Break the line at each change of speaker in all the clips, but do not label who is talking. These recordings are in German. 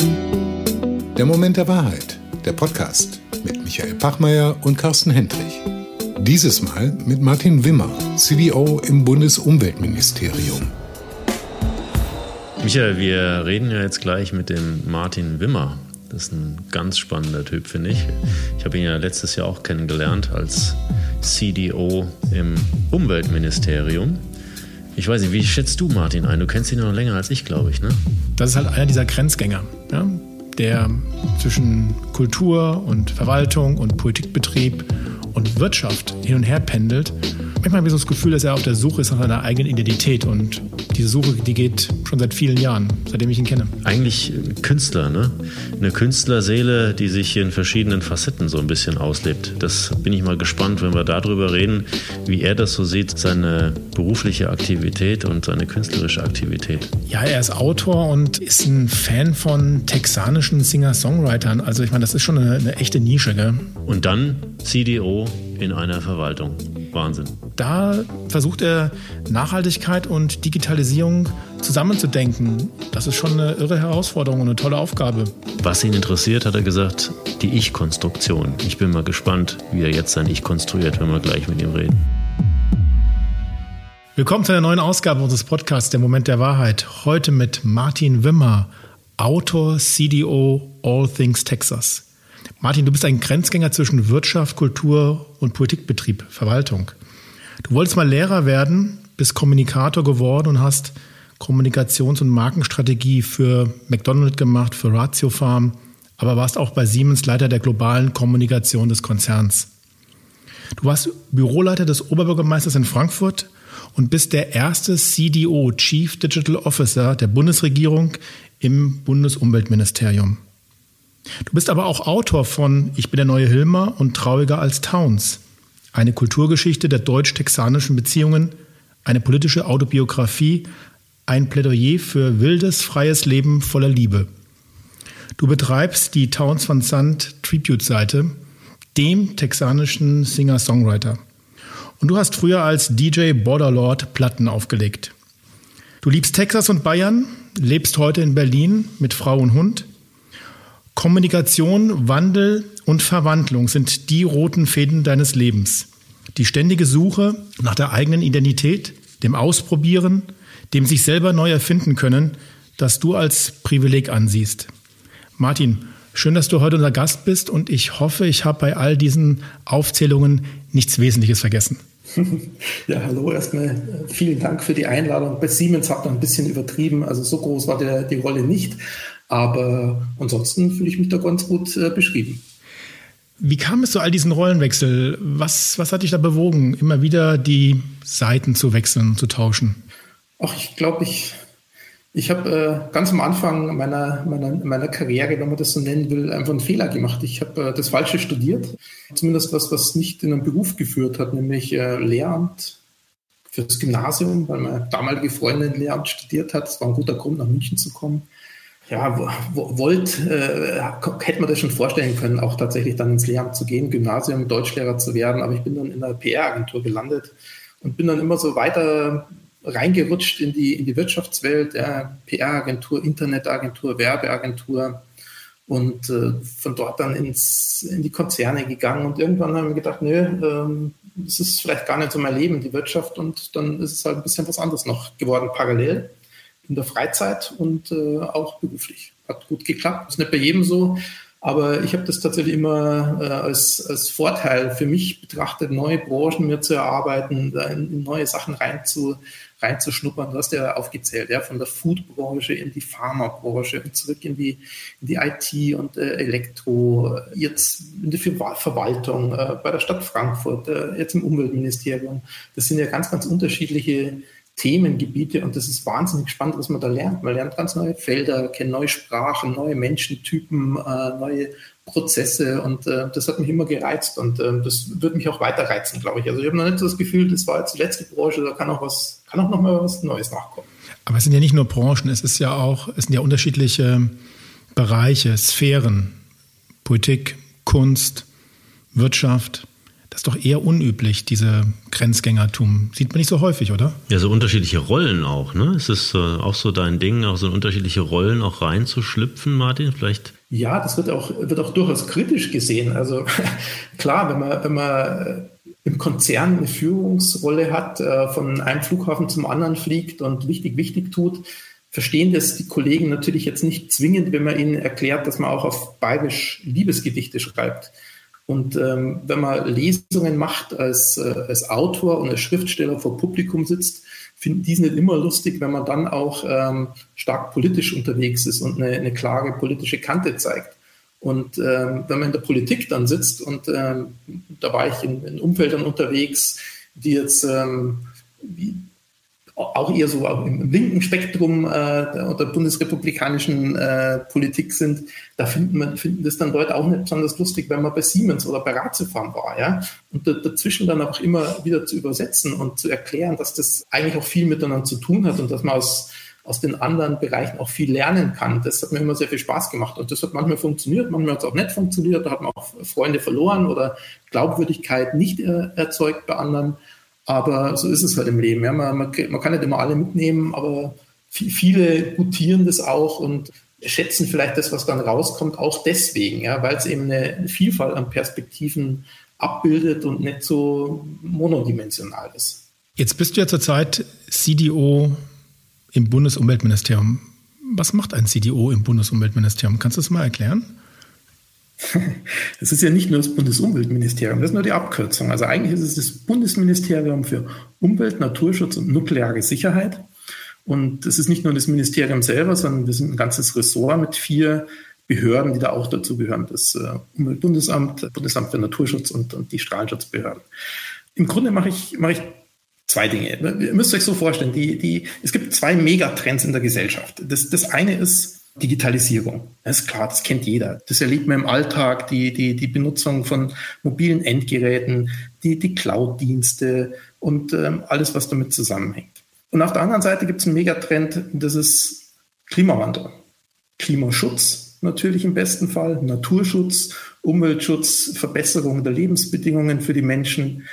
Der Moment der Wahrheit, der Podcast mit Michael Pachmeier und Carsten Hendrich. Dieses Mal mit Martin Wimmer, CDO im Bundesumweltministerium.
Michael, wir reden ja jetzt gleich mit dem Martin Wimmer. Das ist ein ganz spannender Typ, finde ich. Ich habe ihn ja letztes Jahr auch kennengelernt als CDO im Umweltministerium. Ich weiß nicht, wie schätzt du Martin ein? Du kennst ihn noch länger als ich, glaube ich, ne?
Das ist halt einer dieser Grenzgänger, ja? der zwischen Kultur und Verwaltung und Politikbetrieb und Wirtschaft hin und her pendelt manchmal habe ich so das Gefühl, dass er auf der Suche ist nach seiner eigenen Identität und diese Suche, die geht schon seit vielen Jahren, seitdem ich ihn kenne.
Eigentlich Künstler, ne? Eine Künstlerseele, die sich in verschiedenen Facetten so ein bisschen auslebt. Das bin ich mal gespannt, wenn wir darüber reden, wie er das so sieht, seine berufliche Aktivität und seine künstlerische Aktivität.
Ja, er ist Autor und ist ein Fan von texanischen Singer-Songwritern. Also ich meine, das ist schon eine, eine echte Nische, gell?
Und dann CDO in einer Verwaltung. Wahnsinn.
Da versucht er Nachhaltigkeit und Digitalisierung zusammenzudenken. Das ist schon eine irre Herausforderung und eine tolle Aufgabe.
Was ihn interessiert, hat er gesagt, die Ich-Konstruktion. Ich bin mal gespannt, wie er jetzt sein Ich konstruiert, wenn wir gleich mit ihm reden.
Willkommen zu einer neuen Ausgabe unseres Podcasts Der Moment der Wahrheit. Heute mit Martin Wimmer, Autor, CDO, All Things Texas. Martin, du bist ein Grenzgänger zwischen Wirtschaft, Kultur und Politikbetrieb, Verwaltung. Du wolltest mal Lehrer werden, bist Kommunikator geworden und hast Kommunikations- und Markenstrategie für McDonald's gemacht, für Ratio Farm, aber warst auch bei Siemens Leiter der globalen Kommunikation des Konzerns. Du warst Büroleiter des Oberbürgermeisters in Frankfurt und bist der erste CDO, Chief Digital Officer der Bundesregierung im Bundesumweltministerium. Du bist aber auch Autor von Ich bin der neue Hilmer und Trauriger als Towns. Eine Kulturgeschichte der deutsch-texanischen Beziehungen, eine politische Autobiografie, ein Plädoyer für wildes, freies Leben voller Liebe. Du betreibst die Towns van Zandt Tribute-Seite, dem texanischen Singer-Songwriter. Und du hast früher als DJ Borderlord Platten aufgelegt. Du liebst Texas und Bayern, lebst heute in Berlin mit Frau und Hund Kommunikation, Wandel und Verwandlung sind die roten Fäden deines Lebens. Die ständige Suche nach der eigenen Identität, dem Ausprobieren, dem sich selber neu erfinden können, das du als Privileg ansiehst. Martin, schön, dass du heute unser Gast bist und ich hoffe, ich habe bei all diesen Aufzählungen nichts Wesentliches vergessen.
Ja, hallo erstmal. Vielen Dank für die Einladung. Bei Siemens habt ihr ein bisschen übertrieben, also so groß war der, die Rolle nicht. Aber ansonsten fühle ich mich da ganz gut äh, beschrieben.
Wie kam es zu all diesen Rollenwechsel? Was, was hat dich da bewogen, immer wieder die Seiten zu wechseln, zu tauschen?
Ach, ich glaube, ich, ich habe äh, ganz am Anfang meiner, meiner, meiner Karriere, wenn man das so nennen will, einfach einen Fehler gemacht. Ich habe äh, das Falsche studiert, zumindest was, was nicht in einen Beruf geführt hat, nämlich äh, Lehramt fürs Gymnasium, weil meine damalige Freundin Lehramt studiert hat. Es war ein guter Grund, nach München zu kommen ja, wollt, äh, hätte man das schon vorstellen können, auch tatsächlich dann ins Lehramt zu gehen, Gymnasium, Deutschlehrer zu werden. Aber ich bin dann in der PR-Agentur gelandet und bin dann immer so weiter reingerutscht in die, in die Wirtschaftswelt, ja, PR-Agentur, Internetagentur, Werbeagentur und äh, von dort dann ins, in die Konzerne gegangen. Und irgendwann haben wir gedacht, nö, ähm, das ist vielleicht gar nicht so mein Leben, die Wirtschaft. Und dann ist es halt ein bisschen was anderes noch geworden parallel in der Freizeit und äh, auch beruflich. Hat gut geklappt. Ist nicht bei jedem so, aber ich habe das tatsächlich immer äh, als, als Vorteil für mich betrachtet, neue Branchen mir zu erarbeiten, in, in neue Sachen rein zu, reinzuschnuppern. Du hast ja aufgezählt, ja, von der Foodbranche in die Pharmabranche und zurück in die, in die IT und äh, Elektro, jetzt in die Verwaltung, äh, bei der Stadt Frankfurt, äh, jetzt im Umweltministerium. Das sind ja ganz, ganz unterschiedliche Themengebiete und das ist wahnsinnig spannend, was man da lernt. Man lernt ganz neue Felder, kennt neue Sprachen, neue Menschentypen, äh, neue Prozesse und äh, das hat mich immer gereizt und äh, das wird mich auch weiter reizen, glaube ich. Also ich habe noch nicht so das Gefühl, das war jetzt die letzte Branche, da kann auch was, kann auch noch mal was Neues nachkommen.
Aber es sind ja nicht nur Branchen, es ist ja auch, es sind ja unterschiedliche Bereiche, Sphären, Politik, Kunst, Wirtschaft. Ist doch eher unüblich, diese Grenzgängertum. Sieht man nicht so häufig, oder?
Ja, so unterschiedliche Rollen auch, ne? Ist es äh, auch so dein Ding, auch so in unterschiedliche Rollen auch reinzuschlüpfen, Martin? Vielleicht?
Ja, das wird auch, wird auch durchaus kritisch gesehen. Also klar, wenn man, wenn man im Konzern eine Führungsrolle hat, äh, von einem Flughafen zum anderen fliegt und wichtig, wichtig tut, verstehen das die Kollegen natürlich jetzt nicht zwingend, wenn man ihnen erklärt, dass man auch auf Bayerisch Liebesgedichte schreibt. Und ähm, wenn man Lesungen macht als, äh, als Autor und als Schriftsteller vor Publikum sitzt, finden die es nicht immer lustig, wenn man dann auch ähm, stark politisch unterwegs ist und eine, eine klare politische Kante zeigt. Und ähm, wenn man in der Politik dann sitzt und ähm, da war ich in, in Umfeldern unterwegs, die jetzt ähm, wie, auch eher so im linken Spektrum äh, der, der bundesrepublikanischen äh, Politik sind, da finden, man, finden das dann Leute auch nicht besonders lustig, wenn man bei Siemens oder bei Ratiofarm war. Ja? Und da, dazwischen dann auch immer wieder zu übersetzen und zu erklären, dass das eigentlich auch viel miteinander zu tun hat und dass man aus aus den anderen Bereichen auch viel lernen kann. Das hat mir immer sehr viel Spaß gemacht und das hat manchmal funktioniert, manchmal hat es auch nicht funktioniert, da hat man auch Freunde verloren oder Glaubwürdigkeit nicht erzeugt bei anderen. Aber so ist es halt im Leben. Ja. Man, man, man kann nicht immer alle mitnehmen, aber viele gutieren das auch und schätzen vielleicht das, was dann rauskommt, auch deswegen, ja, weil es eben eine Vielfalt an Perspektiven abbildet und nicht so monodimensional ist.
Jetzt bist du ja zurzeit CDO im Bundesumweltministerium. Was macht ein CDO im Bundesumweltministerium? Kannst du das mal erklären?
Das ist ja nicht nur das Bundesumweltministerium, das ist nur die Abkürzung. Also eigentlich ist es das Bundesministerium für Umwelt, Naturschutz und nukleare Sicherheit. Und es ist nicht nur das Ministerium selber, sondern wir sind ein ganzes Ressort mit vier Behörden, die da auch dazu gehören. Das äh, Umweltbundesamt, Bundesamt für Naturschutz und, und die Strahlenschutzbehörden. Im Grunde mache ich, mache ich zwei Dinge. Ihr müsst euch so vorstellen, die, die, es gibt zwei Megatrends in der Gesellschaft. Das, das eine ist Digitalisierung. Das ist klar, das kennt jeder. Das erlebt man im Alltag, die, die, die Benutzung von mobilen Endgeräten, die, die Cloud-Dienste und ähm, alles, was damit zusammenhängt. Und auf der anderen Seite gibt es einen Megatrend, das ist Klimawandel. Klimaschutz natürlich im besten Fall, Naturschutz, Umweltschutz, Verbesserung der Lebensbedingungen für die Menschen,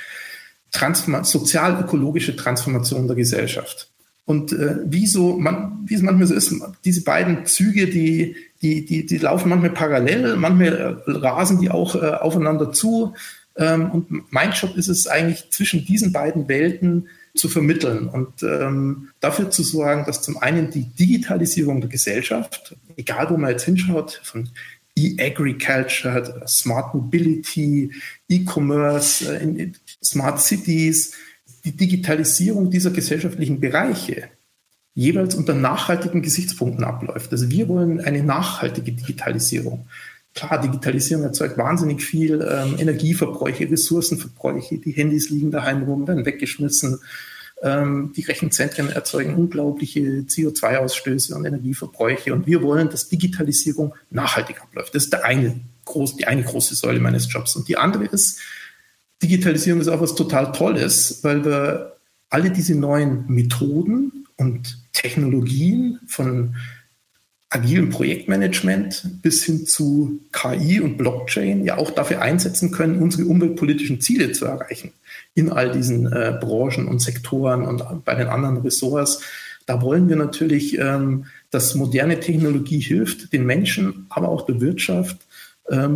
sozial-ökologische Transformation der Gesellschaft. Und äh, wie, so, man, wie es manchmal so ist, diese beiden Züge, die, die, die, die laufen manchmal parallel, manchmal äh, rasen die auch äh, aufeinander zu. Ähm, und mein Job ist es eigentlich, zwischen diesen beiden Welten zu vermitteln und ähm, dafür zu sorgen, dass zum einen die Digitalisierung der Gesellschaft, egal wo man jetzt hinschaut, von E-Agriculture, Smart Mobility, E-Commerce, äh, Smart Cities, die Digitalisierung dieser gesellschaftlichen Bereiche jeweils unter nachhaltigen Gesichtspunkten abläuft. Also wir wollen eine nachhaltige Digitalisierung. Klar, Digitalisierung erzeugt wahnsinnig viel ähm, Energieverbräuche, Ressourcenverbräuche. Die Handys liegen daheim rum, werden weggeschmissen. Ähm, die Rechenzentren erzeugen unglaubliche CO2-Ausstöße und Energieverbräuche. Und wir wollen, dass Digitalisierung nachhaltig abläuft. Das ist der eine groß, die eine große Säule meines Jobs. Und die andere ist, Digitalisierung ist auch was total Tolles, weil wir alle diese neuen Methoden und Technologien von agilem Projektmanagement bis hin zu KI und Blockchain ja auch dafür einsetzen können, unsere umweltpolitischen Ziele zu erreichen in all diesen äh, Branchen und Sektoren und bei den anderen Ressorts. Da wollen wir natürlich, ähm, dass moderne Technologie hilft, den Menschen, aber auch der Wirtschaft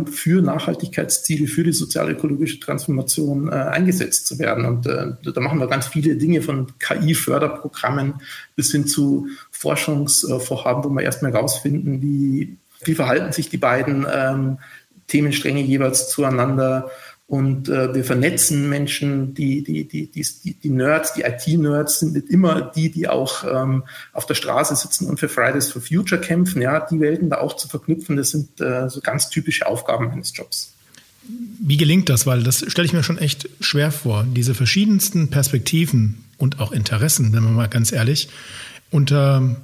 für Nachhaltigkeitsziele, für die sozial-ökologische Transformation äh, eingesetzt zu werden. Und äh, da machen wir ganz viele Dinge von KI-Förderprogrammen bis hin zu Forschungsvorhaben, wo wir erstmal herausfinden, wie, wie verhalten sich die beiden ähm, Themenstränge jeweils zueinander und äh, wir vernetzen Menschen, die, die, die, die, die Nerds, die IT-Nerds sind nicht immer die, die auch ähm, auf der Straße sitzen und für Fridays for Future kämpfen. Ja, die Welten da auch zu verknüpfen, das sind äh, so ganz typische Aufgaben eines Jobs.
Wie gelingt das? Weil das stelle ich mir schon echt schwer vor, diese verschiedensten Perspektiven und auch Interessen, wenn man mal ganz ehrlich, unter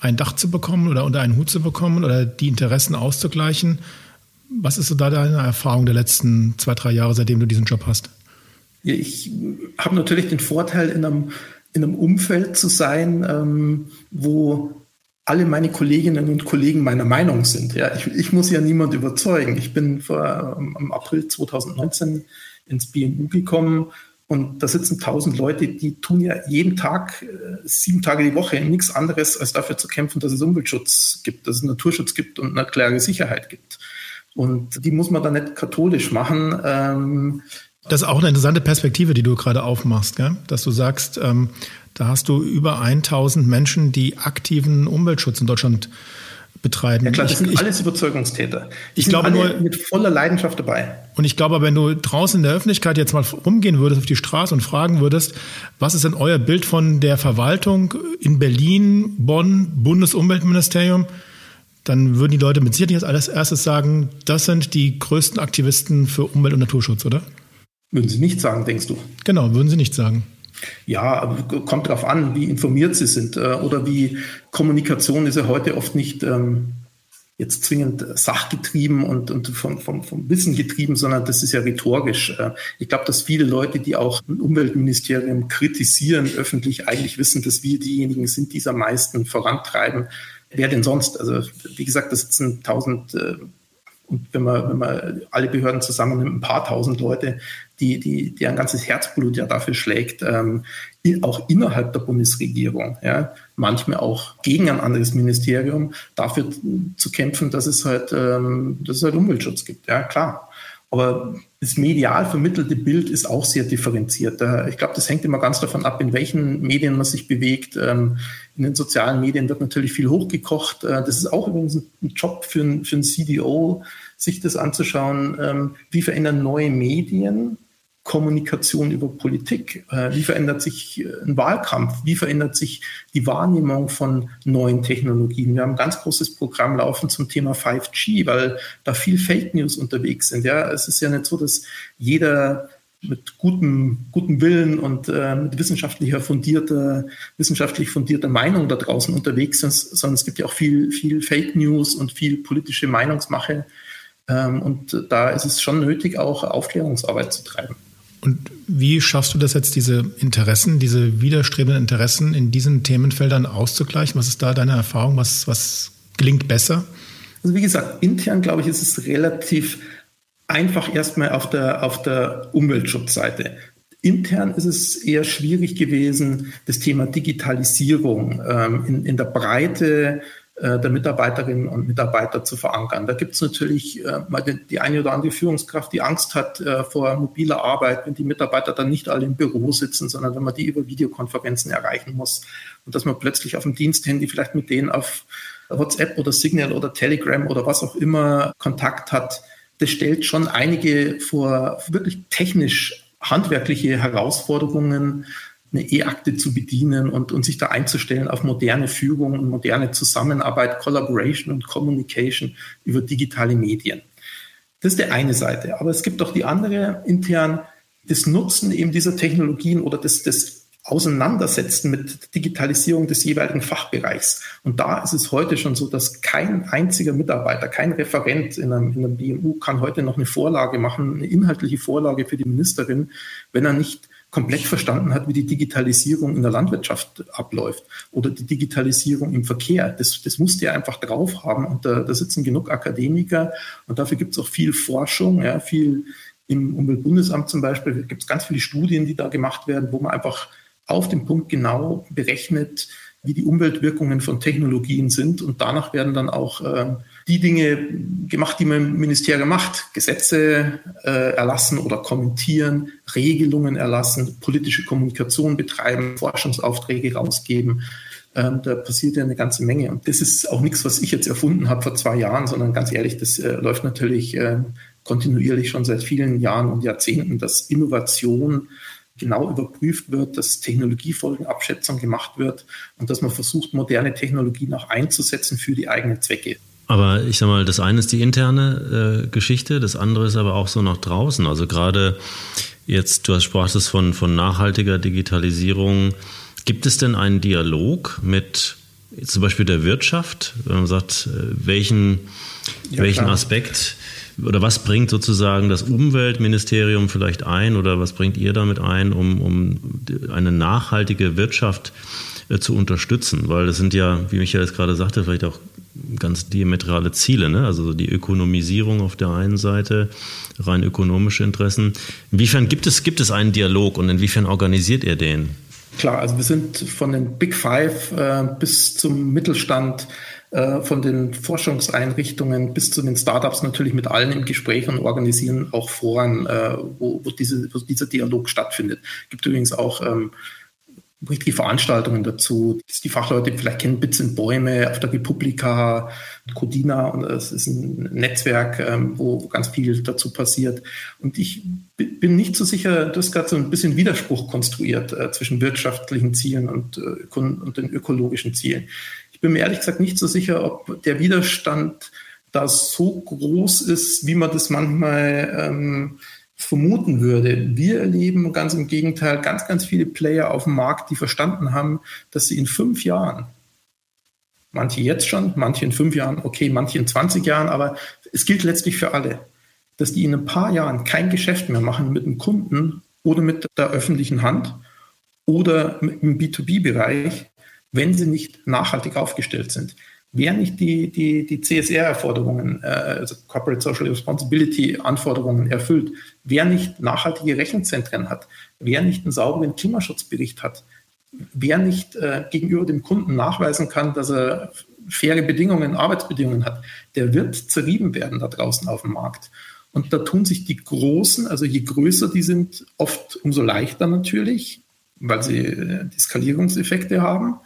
ein Dach zu bekommen oder unter einen Hut zu bekommen oder die Interessen auszugleichen. Was ist so da deine Erfahrung der letzten zwei, drei Jahre, seitdem du diesen Job hast?
Ich habe natürlich den Vorteil, in einem, in einem Umfeld zu sein, ähm, wo alle meine Kolleginnen und Kollegen meiner Meinung sind. Ja, ich, ich muss ja niemand überzeugen. Ich bin vor, ähm, im April 2019 ins BMU gekommen und da sitzen tausend Leute, die tun ja jeden Tag, äh, sieben Tage die Woche nichts anderes, als dafür zu kämpfen, dass es Umweltschutz gibt, dass es Naturschutz gibt und eine klare Sicherheit gibt. Und die muss man dann nicht katholisch machen. Ähm,
das ist auch eine interessante Perspektive, die du gerade aufmachst, gell? dass du sagst, ähm, da hast du über 1000 Menschen, die aktiven Umweltschutz in Deutschland betreiben.
Ja klar, das sind ich, alles Überzeugungstäter. Die ich glaube nur mit voller Leidenschaft dabei.
Und ich glaube, wenn du draußen in der Öffentlichkeit jetzt mal rumgehen würdest auf die Straße und fragen würdest, was ist denn euer Bild von der Verwaltung in Berlin, Bonn, Bundesumweltministerium, dann würden die Leute mit Sicherheit als erstes sagen, das sind die größten Aktivisten für Umwelt- und Naturschutz, oder?
Würden sie nicht sagen, denkst du?
Genau, würden sie nicht sagen.
Ja, kommt darauf an, wie informiert sie sind äh, oder wie Kommunikation ist ja heute oft nicht ähm, jetzt zwingend sachgetrieben und, und vom, vom, vom Wissen getrieben, sondern das ist ja rhetorisch. Äh, ich glaube, dass viele Leute, die auch ein Umweltministerium kritisieren, öffentlich eigentlich wissen, dass wir diejenigen sind, die es am meisten vorantreiben. Wer denn sonst? Also wie gesagt, da sitzen tausend äh, und wenn man, wenn man alle Behörden zusammennimmt, ein paar tausend Leute, die, die, die ein ganzes Herzblut ja dafür schlägt, ähm, auch innerhalb der Bundesregierung, ja, manchmal auch gegen ein anderes Ministerium, dafür zu kämpfen, dass es halt, ähm, dass es halt Umweltschutz gibt. Ja, klar. Aber das medial vermittelte Bild ist auch sehr differenziert. Ich glaube, das hängt immer ganz davon ab, in welchen Medien man sich bewegt. Ähm, in den sozialen Medien wird natürlich viel hochgekocht. Äh, das ist auch übrigens ein Job für ein, für CDO, sich das anzuschauen. Ähm, wie verändern neue Medien Kommunikation über Politik? Äh, wie verändert sich äh, ein Wahlkampf? Wie verändert sich die Wahrnehmung von neuen Technologien? Wir haben ein ganz großes Programm laufen zum Thema 5G, weil da viel Fake News unterwegs sind. Ja, es ist ja nicht so, dass jeder mit gutem, gutem Willen und äh, mit wissenschaftlicher fundierter, wissenschaftlich fundierter Meinung da draußen unterwegs sind, sondern es gibt ja auch viel, viel Fake News und viel politische Meinungsmache. Ähm, und da ist es schon nötig, auch Aufklärungsarbeit zu treiben.
Und wie schaffst du das jetzt, diese Interessen, diese widerstrebenden Interessen in diesen Themenfeldern auszugleichen? Was ist da deine Erfahrung? Was, was gelingt besser?
Also wie gesagt, intern glaube ich, ist es relativ einfach erstmal auf der, auf der Umweltschutzseite. Intern ist es eher schwierig gewesen, das Thema Digitalisierung ähm, in, in der Breite der Mitarbeiterinnen und Mitarbeiter zu verankern. Da gibt es natürlich äh, mal die, die, eine oder andere Führungskraft, die Angst hat äh, vor mobiler Arbeit, wenn die Mitarbeiter dann nicht alle im Büro sitzen, sondern wenn man die über Videokonferenzen erreichen muss und dass man plötzlich auf dem Diensthandy vielleicht mit denen auf WhatsApp oder Signal oder Telegram oder was auch immer Kontakt hat. Das stellt schon einige vor wirklich technisch handwerkliche Herausforderungen, eine E-Akte zu bedienen und, und sich da einzustellen auf moderne Führung und moderne Zusammenarbeit, Collaboration und Communication über digitale Medien. Das ist die eine Seite. Aber es gibt auch die andere intern, das Nutzen eben dieser Technologien oder das, das Auseinandersetzen mit Digitalisierung des jeweiligen Fachbereichs. Und da ist es heute schon so, dass kein einziger Mitarbeiter, kein Referent in einem, in einem BMU kann heute noch eine Vorlage machen, eine inhaltliche Vorlage für die Ministerin, wenn er nicht komplett verstanden hat, wie die Digitalisierung in der Landwirtschaft abläuft oder die Digitalisierung im Verkehr. Das, das musste er einfach drauf haben und da, da sitzen genug Akademiker und dafür gibt es auch viel Forschung, ja, viel im Umweltbundesamt zum Beispiel gibt es ganz viele Studien, die da gemacht werden, wo man einfach auf den Punkt genau berechnet, wie die Umweltwirkungen von Technologien sind. Und danach werden dann auch äh, die Dinge gemacht, die man im Ministerium macht. Gesetze äh, erlassen oder kommentieren, Regelungen erlassen, politische Kommunikation betreiben, Forschungsaufträge rausgeben. Ähm, da passiert ja eine ganze Menge. Und das ist auch nichts, was ich jetzt erfunden habe vor zwei Jahren, sondern ganz ehrlich, das äh, läuft natürlich äh, kontinuierlich schon seit vielen Jahren und Jahrzehnten, dass Innovation genau überprüft wird, dass Technologiefolgenabschätzung gemacht wird und dass man versucht, moderne Technologien auch einzusetzen für die eigenen Zwecke.
Aber ich sag mal, das eine ist die interne äh, Geschichte, das andere ist aber auch so nach draußen. Also gerade jetzt, du sprachst von, von nachhaltiger Digitalisierung. Gibt es denn einen Dialog mit zum Beispiel der Wirtschaft, wenn man sagt, äh, welchen, ja, welchen Aspekt oder was bringt sozusagen das Umweltministerium vielleicht ein oder was bringt ihr damit ein, um, um eine nachhaltige Wirtschaft äh, zu unterstützen? Weil das sind ja, wie Michael es gerade sagte, vielleicht auch ganz diametrale Ziele, ne? also die Ökonomisierung auf der einen Seite, rein ökonomische Interessen. Inwiefern gibt es, gibt es einen Dialog und inwiefern organisiert ihr den?
Klar, also wir sind von den Big Five äh, bis zum Mittelstand, äh, von den Forschungseinrichtungen bis zu den Startups natürlich mit allen im Gespräch und organisieren auch Foren, äh, wo, wo, diese, wo dieser Dialog stattfindet. Es gibt übrigens auch ähm, richtige Veranstaltungen dazu. Die Fachleute vielleicht kennen Bits und Bäume auf der Republika, Codina und es ist ein Netzwerk, ähm, wo ganz viel dazu passiert. Und ich bin nicht so sicher, du hast gerade so ein bisschen Widerspruch konstruiert äh, zwischen wirtschaftlichen Zielen und, äh, und den ökologischen Zielen. Bin mir ehrlich gesagt nicht so sicher, ob der Widerstand da so groß ist, wie man das manchmal ähm, vermuten würde. Wir erleben ganz im Gegenteil ganz, ganz viele Player auf dem Markt, die verstanden haben, dass sie in fünf Jahren, manche jetzt schon, manche in fünf Jahren, okay, manche in 20 Jahren, aber es gilt letztlich für alle, dass die in ein paar Jahren kein Geschäft mehr machen mit dem Kunden oder mit der öffentlichen Hand oder im B2B-Bereich, wenn sie nicht nachhaltig aufgestellt sind wer nicht die, die, die CSR-Anforderungen, äh, also Corporate Social Responsibility-Anforderungen erfüllt, wer nicht nachhaltige Rechenzentren hat, wer nicht einen sauberen Klimaschutzbericht hat, wer nicht äh, gegenüber dem Kunden nachweisen kann, dass er faire Bedingungen, Arbeitsbedingungen hat, der wird zerrieben werden da draußen auf dem Markt. Und da tun sich die Großen, also je größer die sind, oft umso leichter natürlich, weil sie äh, die Skalierungseffekte haben.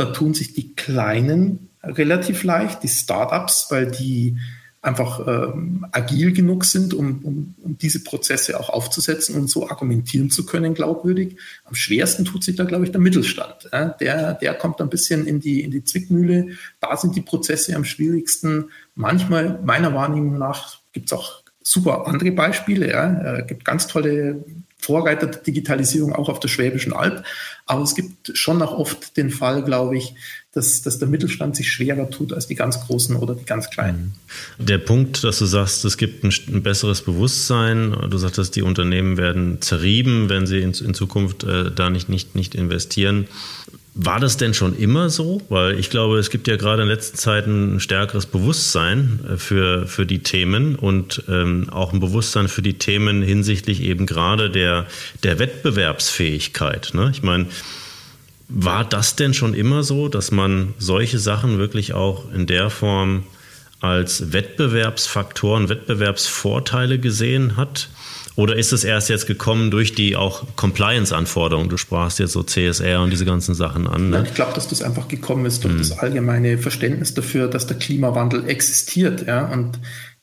Da tun sich die Kleinen relativ leicht, die Startups, weil die einfach ähm, agil genug sind, um, um, um diese Prozesse auch aufzusetzen und so argumentieren zu können, glaubwürdig. Am schwersten tut sich da, glaube ich, der Mittelstand. Äh? Der, der kommt ein bisschen in die, in die Zwickmühle. Da sind die Prozesse am schwierigsten. Manchmal, meiner Wahrnehmung nach, gibt es auch super andere Beispiele. Ja? Äh, gibt ganz tolle Vorreiter der Digitalisierung auch auf der Schwäbischen Alb. Aber es gibt schon noch oft den Fall, glaube ich, dass, dass der Mittelstand sich schwerer tut als die ganz Großen oder die ganz Kleinen.
Mhm. Der Punkt, dass du sagst, es gibt ein, ein besseres Bewusstsein, du sagtest, die Unternehmen werden zerrieben, wenn sie in, in Zukunft äh, da nicht, nicht, nicht investieren. War das denn schon immer so? Weil ich glaube, es gibt ja gerade in letzter Zeit ein stärkeres Bewusstsein äh, für, für die Themen und ähm, auch ein Bewusstsein für die Themen hinsichtlich eben gerade der, der Wettbewerbsfähigkeit. Ne? Ich meine, war das denn schon immer so, dass man solche Sachen wirklich auch in der Form als Wettbewerbsfaktoren, Wettbewerbsvorteile gesehen hat? Oder ist es erst jetzt gekommen durch die auch Compliance-Anforderungen? Du sprachst jetzt so CSR und diese ganzen Sachen an.
Ne? ich glaube, dass das einfach gekommen ist durch hm. das allgemeine Verständnis dafür, dass der Klimawandel existiert. Ja? Und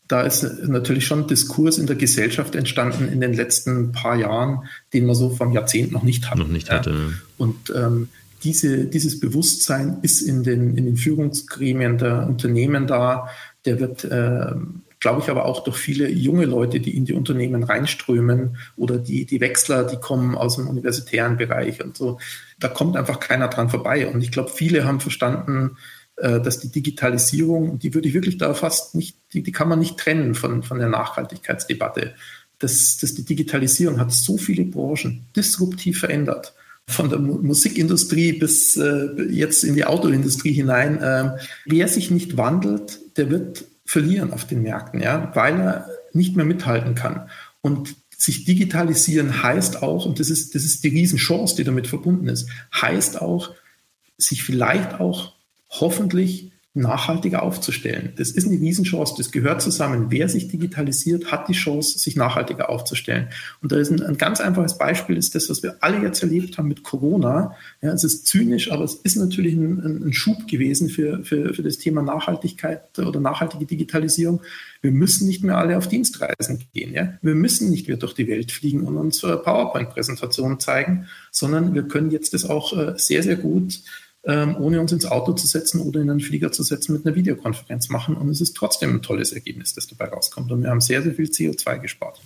da ist natürlich schon ein Diskurs in der Gesellschaft entstanden in den letzten paar Jahren, den man so vom Jahrzehnt noch nicht hatte.
Noch nicht hatte. Ja.
Und ähm, diese, dieses Bewusstsein ist in den, in den Führungsgremien der Unternehmen da. Der wird äh, glaube ich aber auch durch viele junge Leute, die in die Unternehmen reinströmen oder die, die Wechsler, die kommen aus dem universitären Bereich und so. Da kommt einfach keiner dran vorbei. Und ich glaube, viele haben verstanden, äh, dass die Digitalisierung, die würde ich wirklich da fast nicht, die, die kann man nicht trennen von, von der Nachhaltigkeitsdebatte. Das, das, die Digitalisierung hat so viele Branchen disruptiv verändert von der Musikindustrie bis äh, jetzt in die Autoindustrie hinein. Ähm, wer sich nicht wandelt, der wird verlieren auf den Märkten, ja, weil er nicht mehr mithalten kann. Und sich digitalisieren heißt auch, und das ist, das ist die Riesenchance, die damit verbunden ist, heißt auch, sich vielleicht auch hoffentlich nachhaltiger aufzustellen. Das ist eine Riesenchance, das gehört zusammen. Wer sich digitalisiert, hat die Chance, sich nachhaltiger aufzustellen. Und da ist ein, ein ganz einfaches Beispiel, ist das, was wir alle jetzt erlebt haben mit Corona. Ja, es ist zynisch, aber es ist natürlich ein, ein Schub gewesen für, für, für das Thema Nachhaltigkeit oder nachhaltige Digitalisierung. Wir müssen nicht mehr alle auf Dienstreisen gehen. Ja? Wir müssen nicht mehr durch die Welt fliegen und uns PowerPoint-Präsentationen zeigen, sondern wir können jetzt das auch äh, sehr, sehr gut ähm, ohne uns ins Auto zu setzen oder in einen Flieger zu setzen, mit einer Videokonferenz machen. Und es ist trotzdem ein tolles Ergebnis, das dabei rauskommt. Und wir haben sehr, sehr viel CO2 gespart.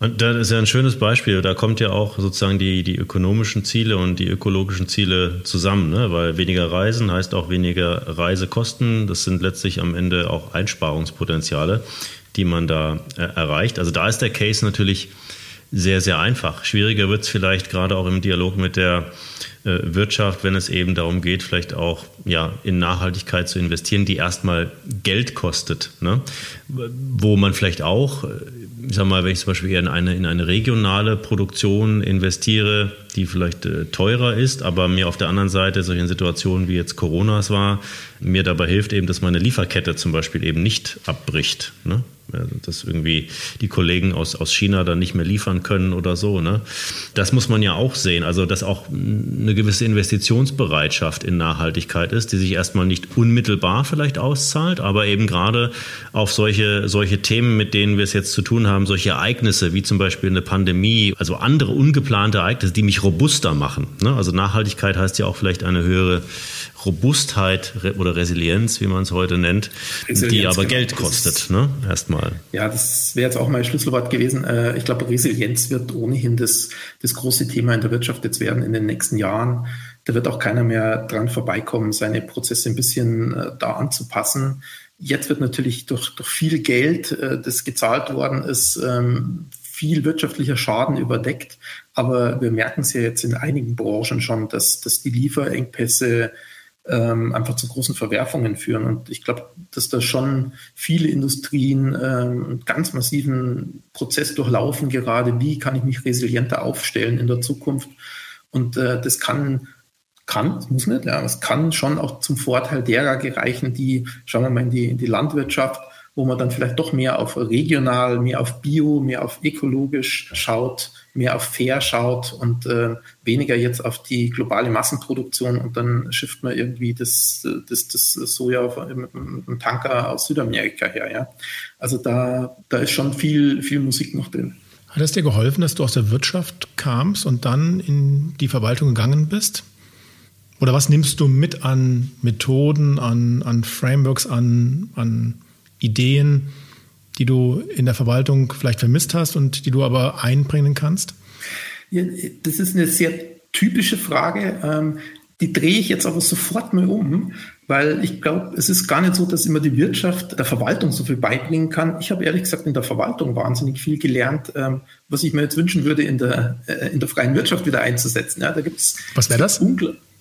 Und das ist ja ein schönes Beispiel. Da kommt ja auch sozusagen die, die ökonomischen Ziele und die ökologischen Ziele zusammen, ne? weil weniger Reisen heißt auch weniger Reisekosten. Das sind letztlich am Ende auch Einsparungspotenziale, die man da äh, erreicht. Also da ist der Case natürlich sehr, sehr einfach. Schwieriger wird es vielleicht gerade auch im Dialog mit der Wirtschaft, wenn es eben darum geht, vielleicht auch ja, in Nachhaltigkeit zu investieren, die erstmal Geld kostet. Ne? Wo man vielleicht auch, äh, ich sag mal, wenn ich zum Beispiel eher in eine, in eine regionale Produktion investiere, die vielleicht äh, teurer ist, aber mir auf der anderen Seite solchen Situationen wie jetzt Coronas war, mir dabei hilft eben, dass meine Lieferkette zum Beispiel eben nicht abbricht. Ne? Dass irgendwie die Kollegen aus, aus China dann nicht mehr liefern können oder so. Ne? Das muss man ja auch sehen. Also, dass auch eine gewisse Investitionsbereitschaft in Nachhaltigkeit ist, die sich erstmal nicht unmittelbar vielleicht auszahlt, aber eben gerade auf solche, solche Themen, mit denen wir es jetzt zu tun haben, solche Ereignisse wie zum Beispiel eine Pandemie, also andere ungeplante Ereignisse, die mich robuster machen. Ne? Also Nachhaltigkeit heißt ja auch vielleicht eine höhere Robustheit oder Resilienz, wie man es heute nennt, Resilienz, die aber genau. Geld kostet, ne? Erstmal.
Ja, das wäre jetzt auch mein Schlüsselwort gewesen. Äh, ich glaube, Resilienz wird ohnehin das, das große Thema in der Wirtschaft jetzt werden in den nächsten Jahren. Da wird auch keiner mehr dran vorbeikommen, seine Prozesse ein bisschen äh, da anzupassen. Jetzt wird natürlich durch, durch viel Geld, äh, das gezahlt worden ist, ähm, viel wirtschaftlicher Schaden überdeckt. Aber wir merken es ja jetzt in einigen Branchen schon, dass, dass die Lieferengpässe ähm, einfach zu großen Verwerfungen führen. Und ich glaube, dass da schon viele Industrien ähm, einen ganz massiven Prozess durchlaufen, gerade wie kann ich mich resilienter aufstellen in der Zukunft. Und äh, das kann, kann, muss nicht, ja, es kann schon auch zum Vorteil derer gereichen, die, schauen wir mal in die, in die Landwirtschaft, wo man dann vielleicht doch mehr auf regional, mehr auf bio, mehr auf ökologisch schaut, mehr auf fair schaut und äh, weniger jetzt auf die globale Massenproduktion und dann schifft man irgendwie das, das, das Soja mit einem Tanker aus Südamerika her. Ja? Also da, da ist schon viel, viel Musik noch drin.
Hat es dir geholfen, dass du aus der Wirtschaft kamst und dann in die Verwaltung gegangen bist? Oder was nimmst du mit an Methoden, an, an Frameworks, an, an Ideen, die du in der Verwaltung vielleicht vermisst hast und die du aber einbringen kannst?
Ja, das ist eine sehr typische Frage. Ähm, die drehe ich jetzt aber sofort mal um, weil ich glaube, es ist gar nicht so, dass immer die Wirtschaft der Verwaltung so viel beibringen kann. Ich habe ehrlich gesagt in der Verwaltung wahnsinnig viel gelernt, ähm, was ich mir jetzt wünschen würde, in der, äh, in der freien Wirtschaft wieder einzusetzen. Ja, da gibt's,
was wäre das?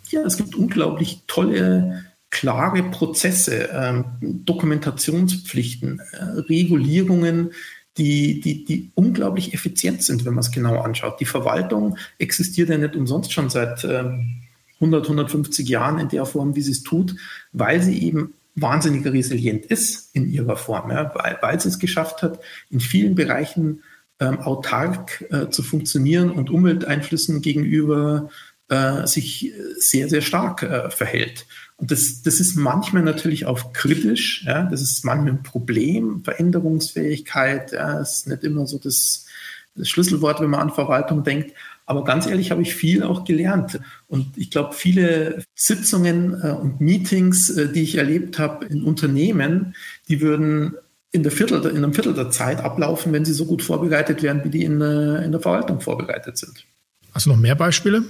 Ja, es gibt unglaublich tolle klare Prozesse, ähm, Dokumentationspflichten, äh, Regulierungen, die, die, die unglaublich effizient sind, wenn man es genau anschaut. Die Verwaltung existiert ja nicht umsonst schon seit ähm, 100, 150 Jahren in der Form, wie sie es tut, weil sie eben wahnsinnig resilient ist in ihrer Form, ja, weil, weil sie es geschafft hat, in vielen Bereichen ähm, autark äh, zu funktionieren und Umwelteinflüssen gegenüber äh, sich sehr, sehr stark äh, verhält. Und das, das ist manchmal natürlich auch kritisch, ja, das ist manchmal ein Problem, Veränderungsfähigkeit, ja, ist nicht immer so das, das Schlüsselwort, wenn man an Verwaltung denkt. Aber ganz ehrlich habe ich viel auch gelernt. Und ich glaube, viele Sitzungen äh, und Meetings, äh, die ich erlebt habe in Unternehmen, die würden in, der Viertel, in einem Viertel der Zeit ablaufen, wenn sie so gut vorbereitet wären, wie die in, in der Verwaltung vorbereitet sind.
Hast du noch mehr Beispiele?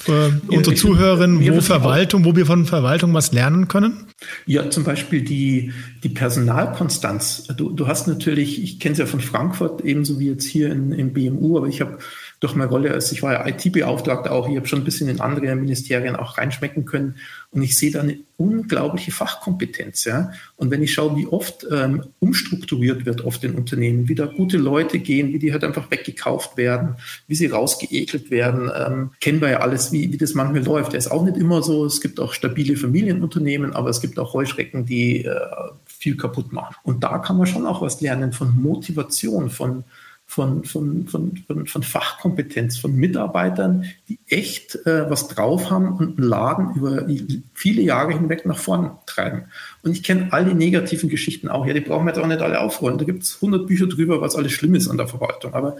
Für unsere Zuhörerinnen, wo Verwaltung, wo wir von Verwaltung was lernen können?
Ja, zum Beispiel die, die Personalkonstanz. Du, du hast natürlich, ich kenne es ja von Frankfurt, ebenso wie jetzt hier in, im BMU, aber ich habe durch meine Rolle als ich war ja IT-Beauftragter auch, ich habe schon ein bisschen in andere Ministerien auch reinschmecken können und ich sehe da eine unglaubliche Fachkompetenz. Ja? Und wenn ich schaue, wie oft ähm, umstrukturiert wird oft in Unternehmen, wie da gute Leute gehen, wie die halt einfach weggekauft werden, wie sie rausgeekelt werden, ähm, kennen wir ja alles, wie, wie das manchmal läuft. Der ist auch nicht immer so. Es gibt auch stabile Familienunternehmen, aber es gibt auch Heuschrecken, die äh, viel kaputt machen. Und da kann man schon auch was lernen von Motivation, von von, von, von, von, von Fachkompetenz, von Mitarbeitern, die echt äh, was drauf haben und einen Laden über viele Jahre hinweg nach vorn treiben. Und ich kenne all die negativen Geschichten auch. Ja, die brauchen wir jetzt auch nicht alle aufrollen. Da gibt es 100 Bücher drüber, was alles schlimm ist an der Verwaltung. Aber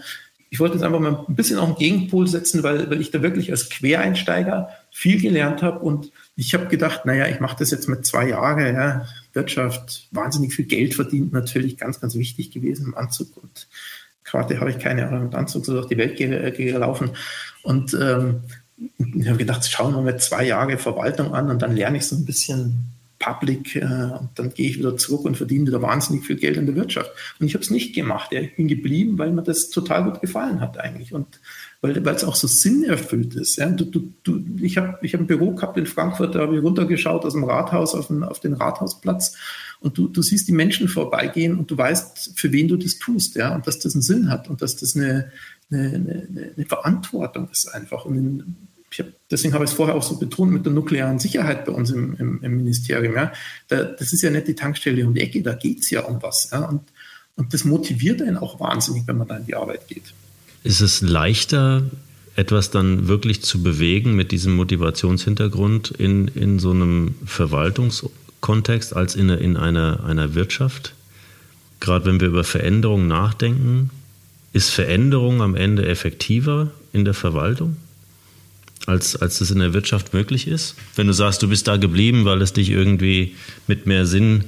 ich wollte jetzt einfach mal ein bisschen auf den Gegenpol setzen, weil, weil ich da wirklich als Quereinsteiger viel gelernt habe und ich habe gedacht, naja, ich mache das jetzt mit zwei Jahren, ja, Wirtschaft, wahnsinnig viel Geld verdient, natürlich ganz, ganz wichtig gewesen im Anzug und Krawatte habe ich keine Ahnung, mit Anzug so durch die Welt gelaufen. Und ähm, ich habe gedacht, schauen wir mal zwei Jahre Verwaltung an und dann lerne ich so ein bisschen public äh, und dann gehe ich wieder zurück und verdiene wieder wahnsinnig viel Geld in der Wirtschaft. Und ich habe es nicht gemacht. Ich bin geblieben, weil mir das total gut gefallen hat eigentlich und weil, weil es auch so sinnerfüllt ist. Ja. Du, du, du, ich habe ich hab ein Büro gehabt in Frankfurt, da habe ich runtergeschaut aus dem Rathaus auf den, auf den Rathausplatz und du, du siehst die Menschen vorbeigehen und du weißt, für wen du das tust, ja, und dass das einen Sinn hat und dass das eine, eine, eine, eine Verantwortung ist einfach. Und in, hab, deswegen habe ich es vorher auch so betont mit der nuklearen Sicherheit bei uns im, im, im Ministerium. Ja. Da, das ist ja nicht die Tankstelle um die Ecke, da geht es ja um was. Ja. Und, und das motiviert einen auch wahnsinnig, wenn man da in die Arbeit geht.
Ist es leichter, etwas dann wirklich zu bewegen mit diesem Motivationshintergrund in, in so einem Verwaltungskontext als in, in einer, einer Wirtschaft? Gerade wenn wir über Veränderungen nachdenken, ist Veränderung am Ende effektiver in der Verwaltung? Als, als das in der Wirtschaft möglich ist? Wenn du sagst, du bist da geblieben, weil es dich irgendwie mit mehr Sinn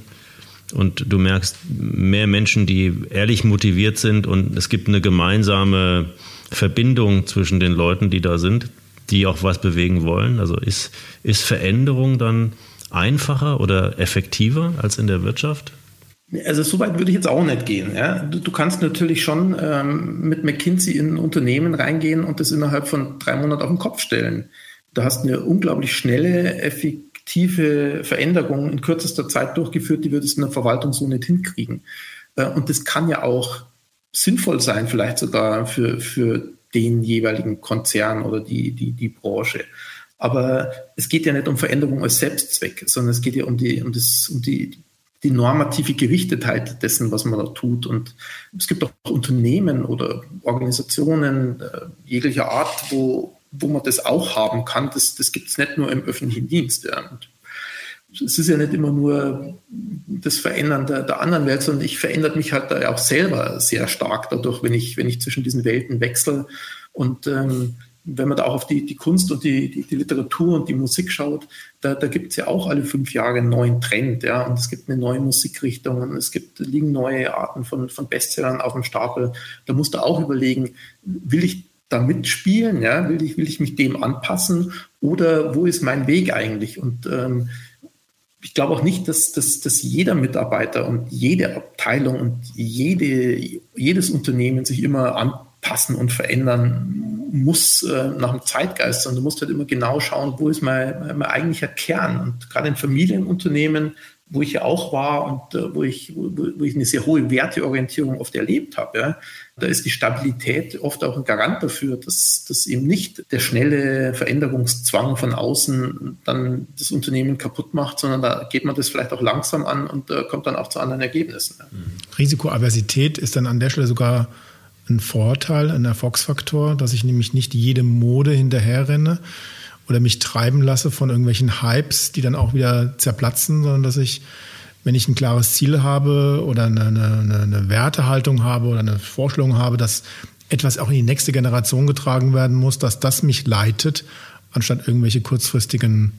und du merkst mehr Menschen, die ehrlich motiviert sind und es gibt eine gemeinsame Verbindung zwischen den Leuten, die da sind, die auch was bewegen wollen. Also ist, ist Veränderung dann einfacher oder effektiver als in der Wirtschaft?
Also so weit würde ich jetzt auch nicht gehen. Ja. Du, du, kannst natürlich schon ähm, mit McKinsey in ein Unternehmen reingehen und das innerhalb von drei Monaten auf den Kopf stellen. Du hast eine unglaublich schnelle, effektive Veränderung in kürzester Zeit durchgeführt, die würdest du in der Verwaltung so nicht hinkriegen. Äh, und das kann ja auch sinnvoll sein, vielleicht sogar für, für den jeweiligen Konzern oder die, die, die Branche. Aber es geht ja nicht um Veränderung als Selbstzweck, sondern es geht ja um die, um das, um die, die normative Gerichtetheit dessen, was man da tut. Und es gibt auch Unternehmen oder Organisationen äh, jeglicher Art, wo, wo man das auch haben kann. Das, das gibt es nicht nur im öffentlichen Dienst. Ja. Und es ist ja nicht immer nur das Verändern der, der anderen Welt, sondern ich verändere mich halt da auch selber sehr stark dadurch, wenn ich, wenn ich zwischen diesen Welten wechsle. Und ähm, wenn man da auch auf die, die Kunst und die, die, die Literatur und die Musik schaut, da, da gibt es ja auch alle fünf Jahre einen neuen Trend, ja, und es gibt eine neue Musikrichtung und es gibt, liegen neue Arten von, von Bestsellern auf dem Stapel. Da musst du auch überlegen, will ich da mitspielen, ja, will ich, will ich mich dem anpassen oder wo ist mein Weg eigentlich? Und ähm, ich glaube auch nicht, dass, dass, dass jeder Mitarbeiter und jede Abteilung und jede, jedes Unternehmen sich immer anpassen und verändern muss äh, nach dem Zeitgeist, sondern du musst halt immer genau schauen, wo ist mein, mein, mein eigentlicher Kern. Und gerade in Familienunternehmen, wo ich ja auch war und äh, wo, ich, wo, wo, ich eine sehr hohe Werteorientierung oft erlebt habe, ja, da ist die Stabilität oft auch ein Garant dafür, dass, dass eben nicht der schnelle Veränderungszwang von außen dann das Unternehmen kaputt macht, sondern da geht man das vielleicht auch langsam an und äh, kommt dann auch zu anderen Ergebnissen.
Risikoaversität ist dann an der Stelle sogar ein Vorteil, ein Erfolgsfaktor, dass ich nämlich nicht jede Mode hinterherrenne oder mich treiben lasse von irgendwelchen Hypes, die dann auch wieder zerplatzen, sondern dass ich, wenn ich ein klares Ziel habe oder eine, eine, eine Wertehaltung habe oder eine Vorstellung habe, dass etwas auch in die nächste Generation getragen werden muss, dass das mich leitet, anstatt irgendwelche kurzfristigen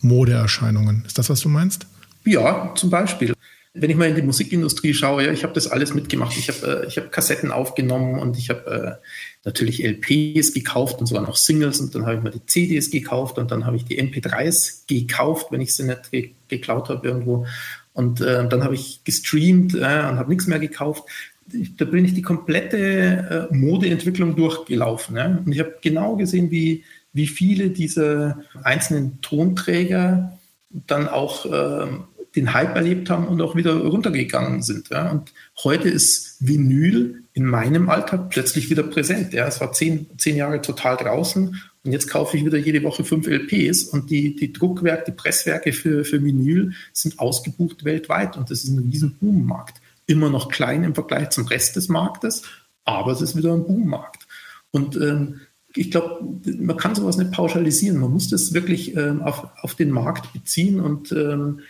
Modeerscheinungen. Ist das, was du meinst?
Ja, zum Beispiel. Wenn ich mal in die Musikindustrie schaue, ja, ich habe das alles mitgemacht. Ich habe äh, hab Kassetten aufgenommen und ich habe äh, natürlich LPs gekauft und sogar noch Singles und dann habe ich mal die CDs gekauft und dann habe ich die MP3s gekauft, wenn ich sie nicht ge geklaut habe irgendwo. Und äh, dann habe ich gestreamt äh, und habe nichts mehr gekauft. Ich, da bin ich die komplette äh, Modeentwicklung durchgelaufen. Ja? Und ich habe genau gesehen, wie, wie viele dieser einzelnen Tonträger dann auch ähm, den Hype erlebt haben und auch wieder runtergegangen sind. Ja. Und heute ist Vinyl in meinem Alltag plötzlich wieder präsent. Ja. Es war zehn, zehn Jahre total draußen und jetzt kaufe ich wieder jede Woche fünf LPs und die, die Druckwerke, die Presswerke für, für Vinyl sind ausgebucht weltweit und das ist ein riesen Boommarkt. Immer noch klein im Vergleich zum Rest des Marktes, aber es ist wieder ein Boommarkt. Und ähm, ich glaube, man kann sowas nicht pauschalisieren. Man muss das wirklich ähm, auf, auf den Markt beziehen und ähm,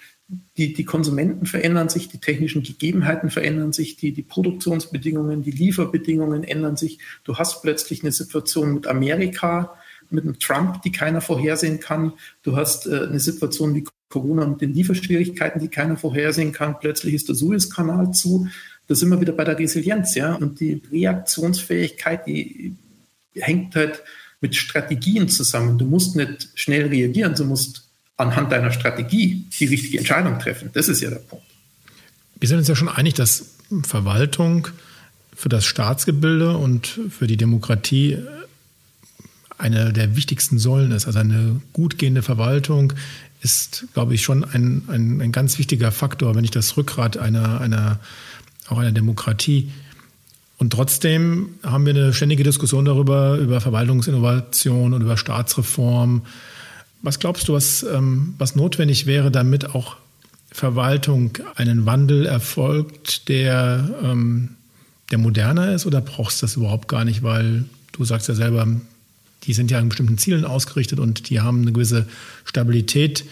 die, die Konsumenten verändern sich, die technischen Gegebenheiten verändern sich, die, die Produktionsbedingungen, die Lieferbedingungen ändern sich. Du hast plötzlich eine Situation mit Amerika, mit einem Trump, die keiner vorhersehen kann. Du hast äh, eine Situation wie Corona mit den Lieferschwierigkeiten, die keiner vorhersehen kann. Plötzlich ist der Suezkanal zu. Da sind wir wieder bei der Resilienz, ja. Und die Reaktionsfähigkeit, die hängt halt mit Strategien zusammen. Du musst nicht schnell reagieren, du musst anhand deiner Strategie die richtige Entscheidung treffen. Das ist ja der Punkt.
Wir sind uns ja schon einig, dass Verwaltung für das Staatsgebilde und für die Demokratie eine der wichtigsten Säulen ist. Also eine gut gehende Verwaltung ist, glaube ich, schon ein, ein, ein ganz wichtiger Faktor, wenn nicht das Rückgrat einer, einer, auch einer Demokratie. Und trotzdem haben wir eine ständige Diskussion darüber, über Verwaltungsinnovation und über Staatsreform. Was glaubst du, was, ähm, was notwendig wäre, damit auch Verwaltung einen Wandel erfolgt, der, ähm, der moderner ist? Oder brauchst du das überhaupt gar nicht, weil du sagst ja selber, die sind ja an bestimmten Zielen ausgerichtet und die haben eine gewisse Stabilität.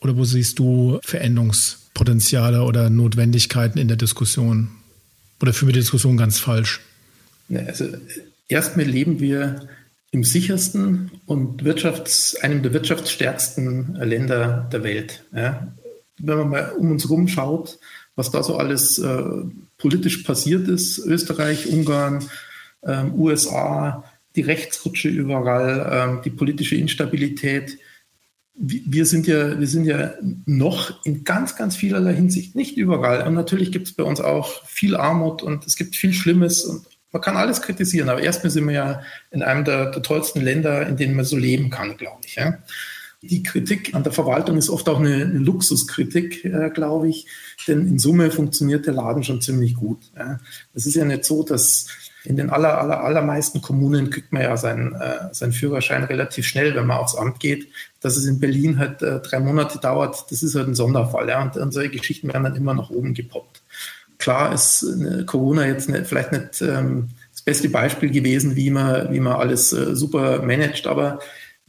Oder wo siehst du Veränderungspotenziale oder Notwendigkeiten in der Diskussion? Oder führen wir die Diskussion ganz falsch?
Also erstmal leben wir im sichersten und Wirtschafts-, einem der wirtschaftsstärksten Länder der Welt. Ja. Wenn man mal um uns herum schaut, was da so alles äh, politisch passiert ist, Österreich, Ungarn, äh, USA, die Rechtsrutsche überall, äh, die politische Instabilität. Wir sind, ja, wir sind ja noch in ganz, ganz vielerlei Hinsicht, nicht überall. Und natürlich gibt es bei uns auch viel Armut und es gibt viel Schlimmes und man kann alles kritisieren, aber erstmal sind wir ja in einem der, der tollsten Länder, in denen man so leben kann, glaube ich. Ja. Die Kritik an der Verwaltung ist oft auch eine, eine Luxuskritik, äh, glaube ich, denn in Summe funktioniert der Laden schon ziemlich gut. Ja. Es ist ja nicht so, dass in den aller, aller, allermeisten Kommunen kriegt man ja seinen, äh, seinen Führerschein relativ schnell, wenn man aufs Amt geht. Dass es in Berlin halt äh, drei Monate dauert, das ist halt ein Sonderfall. Ja. Und, solche Geschichten werden dann immer nach oben gepoppt. Klar ist Corona jetzt nicht, vielleicht nicht ähm, das beste Beispiel gewesen, wie man, wie man alles äh, super managt, aber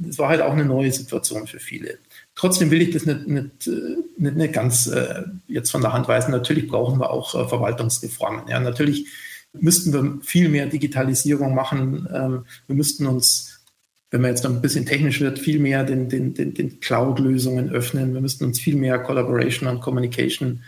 es war halt auch eine neue Situation für viele. Trotzdem will ich das nicht, nicht, äh, nicht, nicht ganz äh, jetzt von der Hand weisen. Natürlich brauchen wir auch äh, Verwaltungsreformen. Ja, natürlich müssten wir viel mehr Digitalisierung machen. Ähm, wir müssten uns, wenn man jetzt ein bisschen technisch wird, viel mehr den, den, den, den Cloud-Lösungen öffnen. Wir müssten uns viel mehr Collaboration und Communication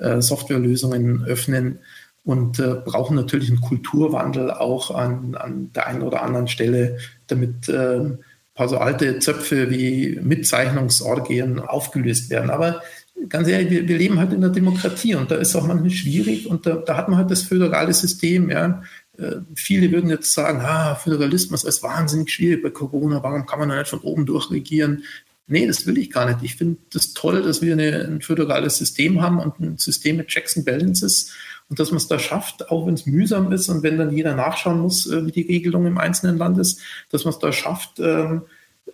äh, Softwarelösungen öffnen und äh, brauchen natürlich einen Kulturwandel auch an, an der einen oder anderen Stelle, damit äh, ein paar so alte Zöpfe wie Mitzeichnungsorgien aufgelöst werden. Aber ganz ehrlich, wir, wir, leben halt in der Demokratie und da ist auch manchmal schwierig und da, da hat man halt das föderale System, ja. Äh, viele würden jetzt sagen, ah, Föderalismus ist wahnsinnig schwierig bei Corona, warum kann man da nicht von oben durch regieren? Nee, das will ich gar nicht. Ich finde das toll, dass wir eine, ein föderales System haben und ein System mit Checks and Balances und dass man es da schafft, auch wenn es mühsam ist und wenn dann jeder nachschauen muss, äh, wie die Regelung im einzelnen Land ist, dass man es da schafft, ähm,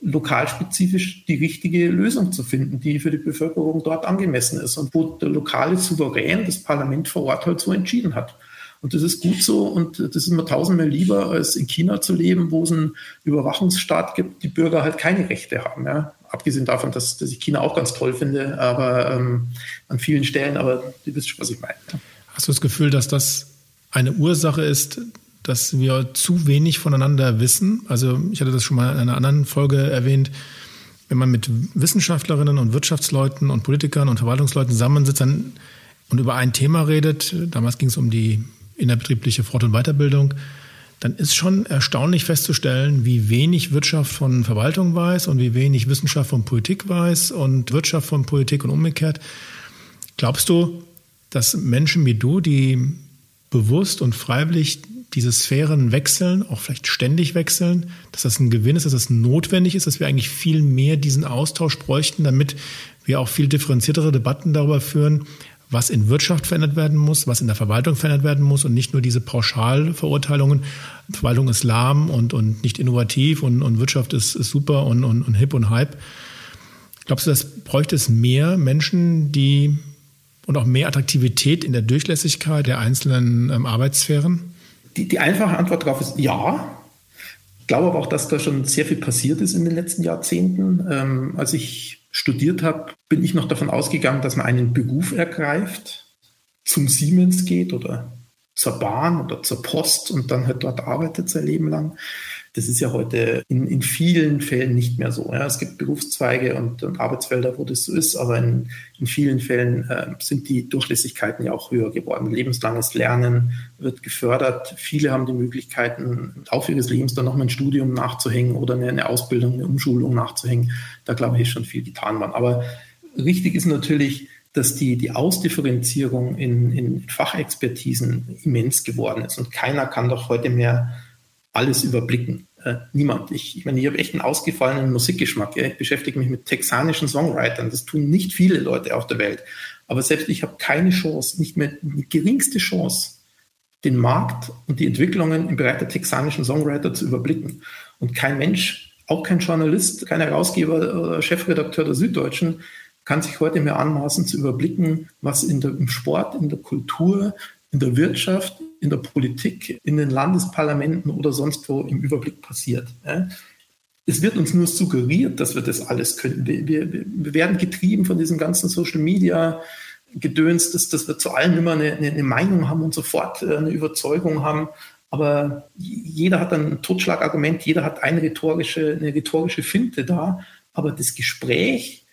lokalspezifisch die richtige Lösung zu finden, die für die Bevölkerung dort angemessen ist und wo der lokale Souverän, das Parlament vor Ort halt so entschieden hat. Und das ist gut so und das ist mir tausendmal lieber, als in China zu leben, wo es einen Überwachungsstaat gibt, die Bürger halt keine Rechte haben. Ja. Abgesehen davon, dass, dass ich China auch ganz toll finde, aber ähm, an vielen Stellen, aber du wisst schon, was ich meine.
Hast du das Gefühl, dass das eine Ursache ist, dass wir zu wenig voneinander wissen? Also ich hatte das schon mal in einer anderen Folge erwähnt. Wenn man mit Wissenschaftlerinnen und Wirtschaftsleuten und Politikern und Verwaltungsleuten zusammensitzt dann, und über ein Thema redet, damals ging es um die innerbetriebliche Fort- und Weiterbildung, dann ist schon erstaunlich festzustellen, wie wenig Wirtschaft von Verwaltung weiß und wie wenig Wissenschaft von Politik weiß und Wirtschaft von Politik und umgekehrt. Glaubst du, dass Menschen wie du, die bewusst und freiwillig diese Sphären wechseln, auch vielleicht ständig wechseln, dass das ein Gewinn ist, dass das notwendig ist, dass wir eigentlich viel mehr diesen Austausch bräuchten, damit wir auch viel differenziertere Debatten darüber führen, was in Wirtschaft verändert werden muss, was in der Verwaltung verändert werden muss und nicht nur diese Pauschalverurteilungen. Verwaltung ist lahm und, und nicht innovativ und, und Wirtschaft ist, ist super und, und, und hip und hype. Glaubst du, das bräuchte es mehr Menschen, die und auch mehr Attraktivität in der Durchlässigkeit der einzelnen ähm, Arbeitssphären?
Die, die einfache Antwort darauf ist ja. Ich glaube aber auch, dass da schon sehr viel passiert ist in den letzten Jahrzehnten. Ähm, als ich studiert habe, bin ich noch davon ausgegangen, dass man einen Beruf ergreift, zum Siemens geht oder zur Bahn oder zur Post und dann halt dort arbeitet sein Leben lang. Das ist ja heute in, in vielen Fällen nicht mehr so. Ja. Es gibt Berufszweige und, und, Arbeitsfelder, wo das so ist, aber in, in vielen Fällen äh, sind die Durchlässigkeiten ja auch höher geworden. Lebenslanges Lernen wird gefördert. Viele haben die Möglichkeiten, im Laufe ihres Lebens dann noch mal ein Studium nachzuhängen oder eine, eine Ausbildung, eine Umschulung nachzuhängen. Da glaube ich, ist schon viel getan worden. Aber richtig ist natürlich, dass die, die Ausdifferenzierung in, in Fachexpertisen immens geworden ist. Und keiner kann doch heute mehr alles überblicken. Äh, niemand. Ich, ich meine, ich habe echt einen ausgefallenen Musikgeschmack. Ja. Ich beschäftige mich mit texanischen Songwritern. Das tun nicht viele Leute auf der Welt. Aber selbst ich habe keine Chance, nicht mehr die geringste Chance, den Markt und die Entwicklungen im Bereich der texanischen Songwriter zu überblicken. Und kein Mensch, auch kein Journalist, kein Herausgeber oder Chefredakteur der Süddeutschen kann sich heute mehr anmaßen zu überblicken, was in der, im Sport, in der Kultur, in der Wirtschaft, in der Politik, in den Landesparlamenten oder sonst wo im Überblick passiert. Es wird uns nur suggeriert, dass wir das alles können. Wir, wir, wir werden getrieben von diesem ganzen Social Media Gedöns, dass, dass wir zu allem immer eine, eine Meinung haben und sofort äh, eine Überzeugung haben. Aber jeder hat ein Totschlagargument, jeder hat eine rhetorische, eine rhetorische Finte da. Aber das Gespräch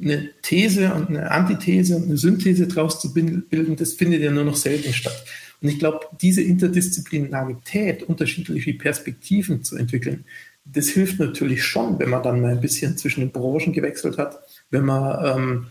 eine These und eine Antithese und eine Synthese daraus zu bilden, das findet ja nur noch selten statt. Und ich glaube, diese Interdisziplinarität, unterschiedliche Perspektiven zu entwickeln, das hilft natürlich schon, wenn man dann mal ein bisschen zwischen den Branchen gewechselt hat, wenn man ähm,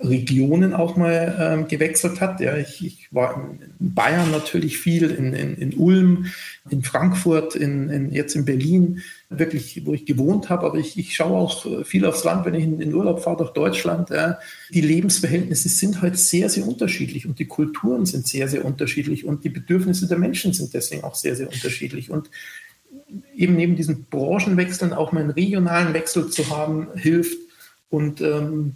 Regionen auch mal ähm, gewechselt hat. Ja, ich, ich, war in Bayern natürlich viel, in, in, in Ulm, in Frankfurt, in, in, jetzt in Berlin, wirklich, wo ich gewohnt habe. Aber ich, ich schaue auch viel aufs Land, wenn ich in den Urlaub fahre durch Deutschland. Ja. Die Lebensverhältnisse sind halt sehr, sehr unterschiedlich und die Kulturen sind sehr, sehr unterschiedlich und die Bedürfnisse der Menschen sind deswegen auch sehr, sehr unterschiedlich. Und eben neben diesen Branchenwechseln auch mal einen regionalen Wechsel zu haben, hilft. Und ähm,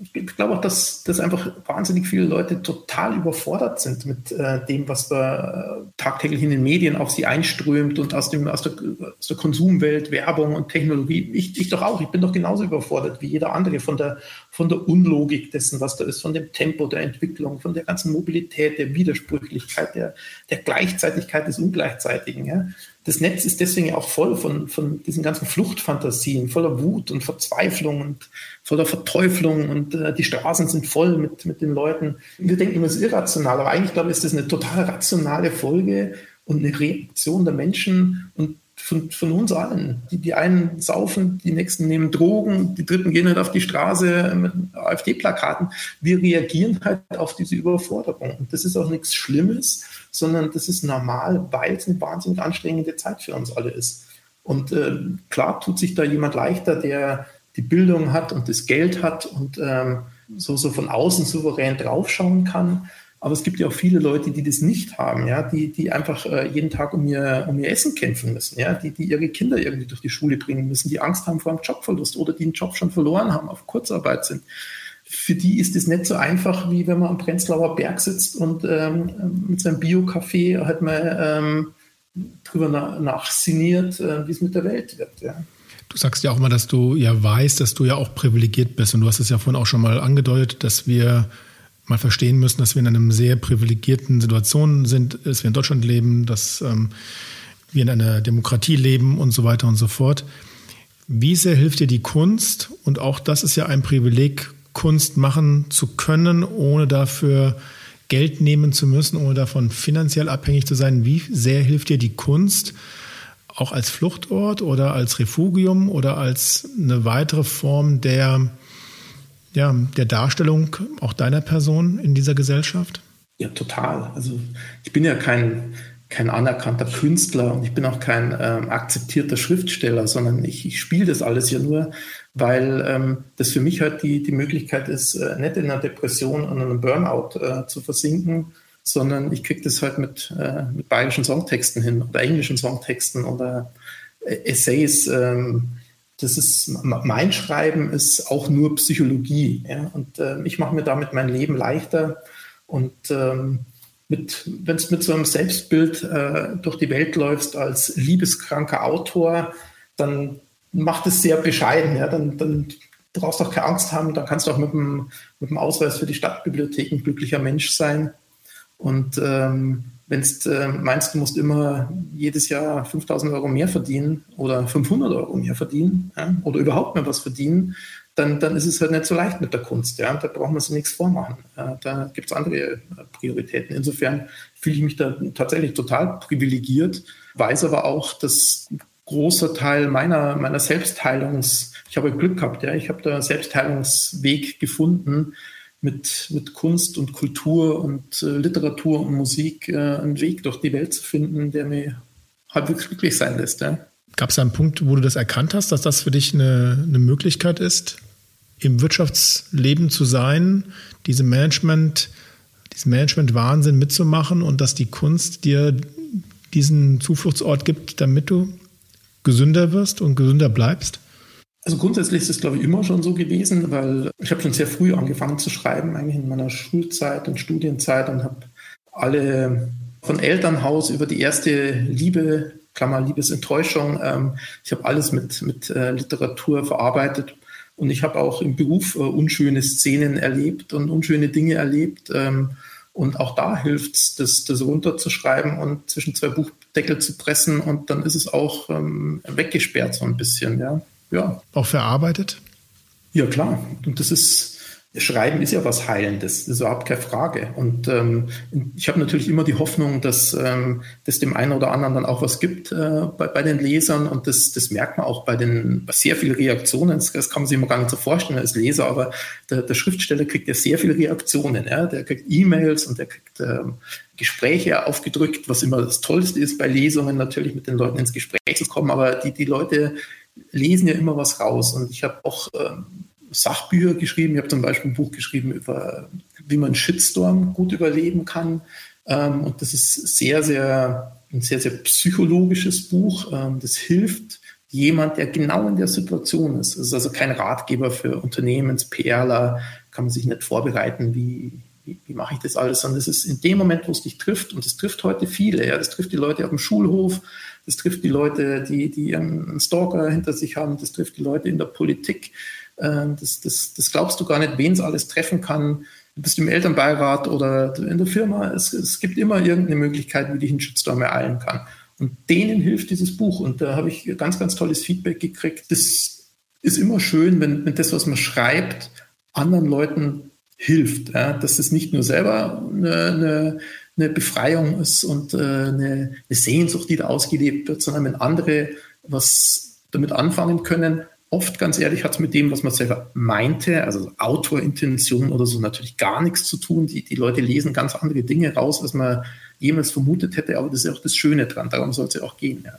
ich glaube auch, dass, dass einfach wahnsinnig viele Leute total überfordert sind mit äh, dem, was da äh, tagtäglich in den Medien auf sie einströmt und aus, dem, aus, der, aus der Konsumwelt, Werbung und Technologie. Ich, ich doch auch, ich bin doch genauso überfordert wie jeder andere von der, von der Unlogik dessen, was da ist, von dem Tempo der Entwicklung, von der ganzen Mobilität, der Widersprüchlichkeit, der, der Gleichzeitigkeit des Ungleichzeitigen. Ja? Das Netz ist deswegen auch voll von, von diesen ganzen Fluchtfantasien, voller Wut und Verzweiflung und voller Verteuflung und äh, die Straßen sind voll mit, mit den Leuten. Wir denken immer, es ist irrational, aber eigentlich glaube ich, ist das eine total rationale Folge und eine Reaktion der Menschen und von, von uns allen. Die, die einen saufen, die nächsten nehmen Drogen, die dritten gehen halt auf die Straße mit AfD-Plakaten. Wir reagieren halt auf diese Überforderung. Und das ist auch nichts Schlimmes, sondern das ist normal, weil es eine wahnsinnig anstrengende Zeit für uns alle ist. Und äh, klar tut sich da jemand leichter, der die Bildung hat und das Geld hat und ähm, so, so von außen souverän draufschauen kann. Aber es gibt ja auch viele Leute, die das nicht haben, ja, die, die einfach äh, jeden Tag um ihr, um ihr Essen kämpfen müssen, ja, die, die ihre Kinder irgendwie durch die Schule bringen müssen, die Angst haben vor einem Jobverlust oder die einen Job schon verloren haben, auf Kurzarbeit sind. Für die ist es nicht so einfach, wie wenn man am Prenzlauer Berg sitzt und ähm, mit seinem Bio-Kaffee halt mal ähm, drüber nach, nachsiniert, äh, wie es mit der Welt wird. Ja.
Du sagst ja auch mal, dass du ja weißt, dass du ja auch privilegiert bist. Und du hast es ja vorhin auch schon mal angedeutet, dass wir mal verstehen müssen, dass wir in einer sehr privilegierten Situation sind, dass wir in Deutschland leben, dass ähm, wir in einer Demokratie leben und so weiter und so fort. Wie sehr hilft dir die Kunst? Und auch das ist ja ein Privileg, Kunst machen zu können, ohne dafür Geld nehmen zu müssen, ohne davon finanziell abhängig zu sein. Wie sehr hilft dir die Kunst, auch als Fluchtort oder als Refugium oder als eine weitere Form der ja, der Darstellung auch deiner Person in dieser Gesellschaft?
Ja, total. Also ich bin ja kein, kein anerkannter Künstler und ich bin auch kein ähm, akzeptierter Schriftsteller, sondern ich, ich spiele das alles ja nur, weil ähm, das für mich halt die, die Möglichkeit ist, äh, nicht in einer Depression und einem Burnout äh, zu versinken, sondern ich kriege das halt mit, äh, mit bayerischen Songtexten hin oder englischen Songtexten oder äh, Essays. Ähm, das ist mein Schreiben ist auch nur Psychologie. Ja? Und äh, ich mache mir damit mein Leben leichter. Und ähm, wenn du mit so einem Selbstbild äh, durch die Welt läufst als liebeskranker Autor, dann macht es sehr bescheiden. Ja? Dann, dann brauchst du auch keine Angst haben, dann kannst du auch mit dem, mit dem Ausweis für die Stadtbibliothek ein glücklicher Mensch sein. Und ähm, wenn du äh, meinst, du musst immer jedes Jahr 5000 Euro mehr verdienen oder 500 Euro mehr verdienen ja, oder überhaupt mehr was verdienen, dann, dann ist es halt nicht so leicht mit der Kunst. Ja? Da brauchen wir sich nichts vormachen. Da gibt es andere äh, Prioritäten. Insofern fühle ich mich da tatsächlich total privilegiert, weiß aber auch, dass ein großer Teil meiner, meiner Selbstheilungs, ich habe Glück gehabt, ja, ich habe da Selbstheilungsweg gefunden, mit, mit Kunst und Kultur und äh, Literatur und Musik äh, einen Weg durch die Welt zu finden, der mir halbwegs glücklich sein lässt. Ja.
Gab es einen Punkt, wo du das erkannt hast, dass das für dich eine, eine Möglichkeit ist, im Wirtschaftsleben zu sein, diese Management, diesen Management-Wahnsinn mitzumachen und dass die Kunst dir diesen Zufluchtsort gibt, damit du gesünder wirst und gesünder bleibst?
Also grundsätzlich ist es, glaube ich, immer schon so gewesen, weil ich habe schon sehr früh angefangen zu schreiben, eigentlich in meiner Schulzeit und Studienzeit und habe alle von Elternhaus über die erste Liebe Klammer Liebesenttäuschung. Ähm, ich habe alles mit, mit äh, Literatur verarbeitet und ich habe auch im Beruf äh, unschöne Szenen erlebt und unschöne Dinge erlebt. Ähm, und auch da hilft es, das, das runterzuschreiben und zwischen zwei Buchdeckel zu pressen und dann ist es auch ähm, weggesperrt so ein bisschen. Ja.
Ja. Auch verarbeitet?
Ja, klar. Und das ist, Schreiben ist ja was Heilendes, das ist überhaupt keine Frage. Und ähm, ich habe natürlich immer die Hoffnung, dass ähm, das dem einen oder anderen dann auch was gibt äh, bei, bei den Lesern. Und das, das merkt man auch bei den bei sehr vielen Reaktionen. Das, das, kann man sich immer gar nicht so vorstellen als Leser, aber der, der Schriftsteller kriegt ja sehr viele Reaktionen. Ja? Der kriegt E-Mails und der kriegt ähm, Gespräche aufgedrückt, was immer das Tollste ist bei Lesungen, natürlich mit den Leuten ins Gespräch zu kommen. Aber die, die Leute lesen ja immer was raus. Und ich habe auch ähm, Sachbücher geschrieben. Ich habe zum Beispiel ein Buch geschrieben über, wie man Shitstorm gut überleben kann. Ähm, und das ist sehr, sehr, ein sehr, sehr psychologisches Buch. Ähm, das hilft jemand, der genau in der Situation ist. Es ist also kein Ratgeber für Unternehmens-PRler, kann man sich nicht vorbereiten, wie, wie, wie, mache ich das alles, sondern es ist in dem Moment, wo es dich trifft, und es trifft heute viele, ja, das trifft die Leute auf dem Schulhof, das trifft die Leute, die, die einen Stalker hinter sich haben, das trifft die Leute in der Politik, ähm, das, das, das glaubst du gar nicht, wen es alles treffen kann. Du bist im Elternbeirat oder in der Firma. Es, es gibt immer irgendeine Möglichkeit, wie dich ein Shitstorm ereilen kann. Und denen hilft dieses Buch. Und da habe ich ganz, ganz tolles Feedback gekriegt. Das ist immer schön, wenn, wenn das, was man schreibt, anderen Leuten hilft. Ja? Dass es nicht nur selber eine, eine, eine Befreiung ist und äh, eine, eine Sehnsucht, die da ausgelebt wird, sondern wenn andere was damit anfangen können, oft, ganz ehrlich, hat es mit dem, was man selber meinte, also Autorintention oder so, natürlich gar nichts zu tun. Die, die Leute lesen ganz andere Dinge raus, als man jemals vermutet hätte, aber das ist ja auch das Schöne dran. Darum soll es ja auch gehen. Ja.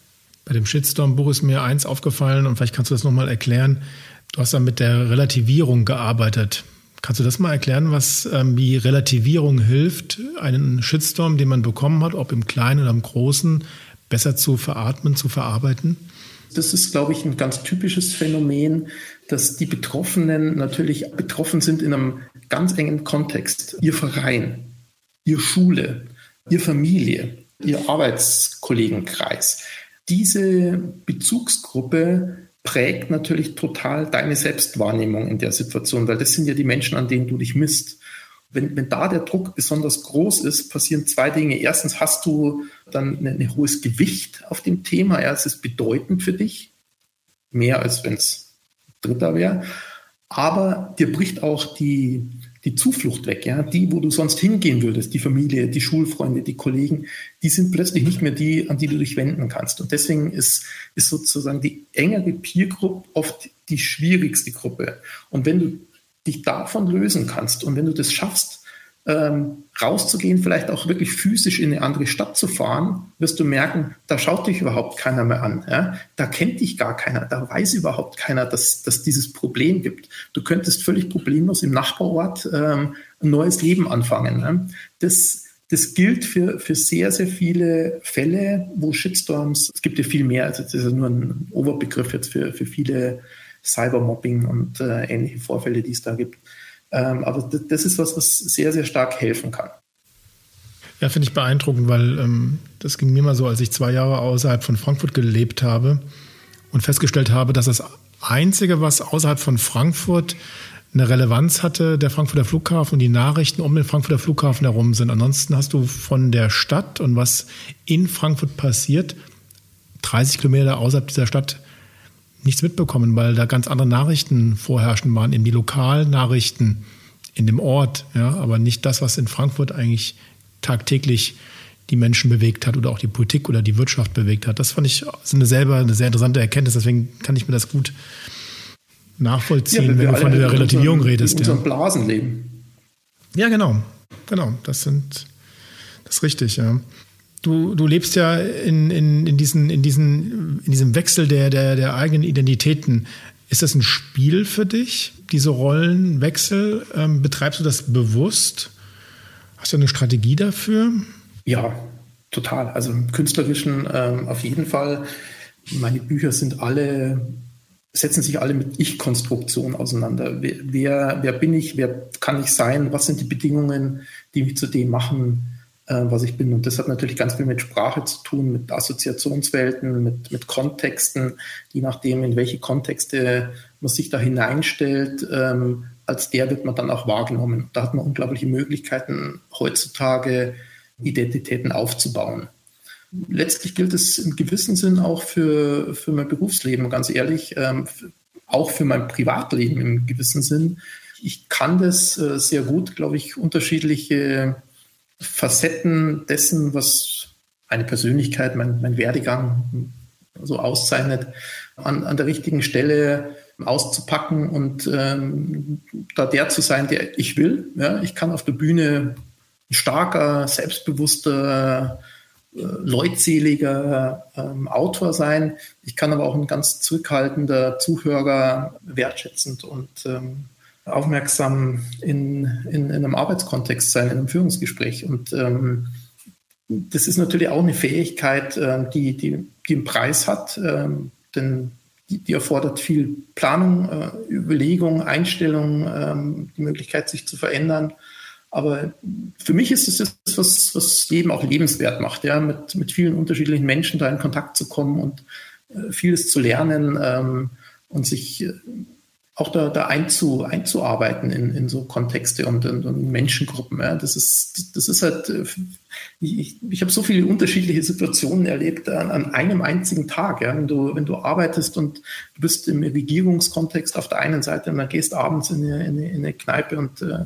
Bei dem Shitstorm-Buch ist mir eins aufgefallen und vielleicht kannst du das nochmal erklären. Du hast da mit der Relativierung gearbeitet. Kannst du das mal erklären, was ähm, wie Relativierung hilft, einen Shitstorm, den man bekommen hat, ob im Kleinen oder im Großen, besser zu veratmen, zu verarbeiten?
Das ist, glaube ich, ein ganz typisches Phänomen, dass die Betroffenen natürlich betroffen sind in einem ganz engen Kontext. Ihr Verein, ihr Schule, ihr Familie, ihr Arbeitskollegenkreis. Diese Bezugsgruppe prägt natürlich total deine Selbstwahrnehmung in der Situation, weil das sind ja die Menschen, an denen du dich misst. Wenn, wenn da der Druck besonders groß ist, passieren zwei Dinge. Erstens hast du dann ein, hohes Gewicht auf dem Thema. Ja, es ist bedeutend für dich, mehr als wenn es Dritter wäre. Aber dir bricht auch die, die Zuflucht weg, ja, die, wo du sonst hingehen würdest, die Familie, die Schulfreunde, die Kollegen, die sind plötzlich nicht mehr die, an die du dich wenden kannst. Und deswegen ist, ist sozusagen die engere Peer Group oft die schwierigste Gruppe. Und wenn du dich davon lösen kannst und wenn du das schaffst, ähm, rauszugehen, vielleicht auch wirklich physisch in eine andere Stadt zu fahren, wirst du merken, da schaut dich überhaupt keiner mehr an. Ja? Da kennt dich gar keiner, da weiß überhaupt keiner, dass, dass dieses Problem gibt. Du könntest völlig problemlos im Nachbarort ähm, ein neues Leben anfangen. Ja? Das, das gilt für, für sehr, sehr viele Fälle, wo Shitstorms, es gibt ja viel mehr, also das ist nur ein Oberbegriff jetzt für, für viele Cybermobbing und äh, ähnliche Vorfälle, die es da gibt. Ähm, aber das, das, ist was, was sehr, sehr stark helfen kann.
Ja, finde ich beeindruckend, weil ähm, das ging mir mal so, als ich zwei Jahre außerhalb von Frankfurt gelebt habe und festgestellt habe, dass das Einzige, was außerhalb von Frankfurt eine Relevanz hatte, der Frankfurter Flughafen und die Nachrichten um den Frankfurter Flughafen herum sind. Ansonsten hast du von der Stadt und was in Frankfurt passiert, 30 Kilometer außerhalb dieser Stadt nichts mitbekommen, weil da ganz andere Nachrichten vorherrschen waren, eben die Lokalnachrichten in dem Ort, ja, aber nicht das, was in Frankfurt eigentlich tagtäglich die Menschen bewegt hat oder auch die Politik oder die Wirtschaft bewegt hat. Das fand ich ist eine selber eine sehr interessante Erkenntnis, deswegen kann ich mir das gut nachvollziehen, ja, wenn du von der Relativierung
unseren,
redest.
In unserem ja. leben.
Ja, genau. Genau. Das sind, das ist richtig, ja. Du, du lebst ja in, in, in, diesen, in, diesen, in diesem Wechsel der, der, der eigenen Identitäten. Ist das ein Spiel für dich, diese Rollenwechsel? Ähm, betreibst du das bewusst? Hast du eine Strategie dafür?
Ja, total. Also im Künstlerischen ähm, auf jeden Fall. Meine Bücher sind alle, setzen sich alle mit Ich-Konstruktion auseinander. Wer, wer, wer bin ich? Wer kann ich sein? Was sind die Bedingungen, die mich zu dem machen, was ich bin. Und das hat natürlich ganz viel mit Sprache zu tun, mit Assoziationswelten, mit, mit Kontexten, je nachdem, in welche Kontexte man sich da hineinstellt. Ähm, als der wird man dann auch wahrgenommen. Da hat man unglaubliche Möglichkeiten, heutzutage Identitäten aufzubauen. Letztlich gilt es im gewissen Sinn auch für, für mein Berufsleben, ganz ehrlich, ähm, auch für mein Privatleben im gewissen Sinn. Ich kann das äh, sehr gut, glaube ich, unterschiedliche Facetten dessen, was eine Persönlichkeit, mein, mein Werdegang so auszeichnet, an, an der richtigen Stelle auszupacken und ähm, da der zu sein, der ich will. Ja, ich kann auf der Bühne ein starker, selbstbewusster, äh, leutseliger ähm, Autor sein. Ich kann aber auch ein ganz zurückhaltender Zuhörer, wertschätzend und ähm, aufmerksam in, in, in, einem Arbeitskontext sein, in einem Führungsgespräch. Und ähm, das ist natürlich auch eine Fähigkeit, äh, die, die, die einen Preis hat, äh, denn die, die, erfordert viel Planung, äh, Überlegung, Einstellung, ähm, die Möglichkeit, sich zu verändern. Aber für mich ist es das, was, was Leben auch lebenswert macht, ja, mit, mit vielen unterschiedlichen Menschen da in Kontakt zu kommen und äh, vieles zu lernen ähm, und sich äh, auch da, da einzu, einzuarbeiten in, in so Kontexte und, und, und Menschengruppen. Ja. Das, ist, das ist halt, äh, ich, ich habe so viele unterschiedliche Situationen erlebt an, an einem einzigen Tag. Ja. Wenn, du, wenn du arbeitest und du bist im Regierungskontext auf der einen Seite und dann gehst abends in eine, in eine, in eine Kneipe und, äh,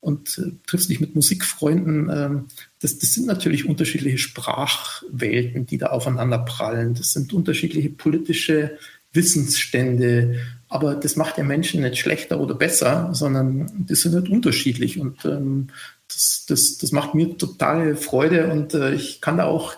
und äh, triffst dich mit Musikfreunden. Ähm, das, das sind natürlich unterschiedliche Sprachwelten, die da aufeinander prallen. Das sind unterschiedliche politische Wissensstände, aber das macht ja Menschen nicht schlechter oder besser, sondern die sind halt unterschiedlich. Und ähm, das, das, das macht mir totale Freude und äh, ich kann da auch,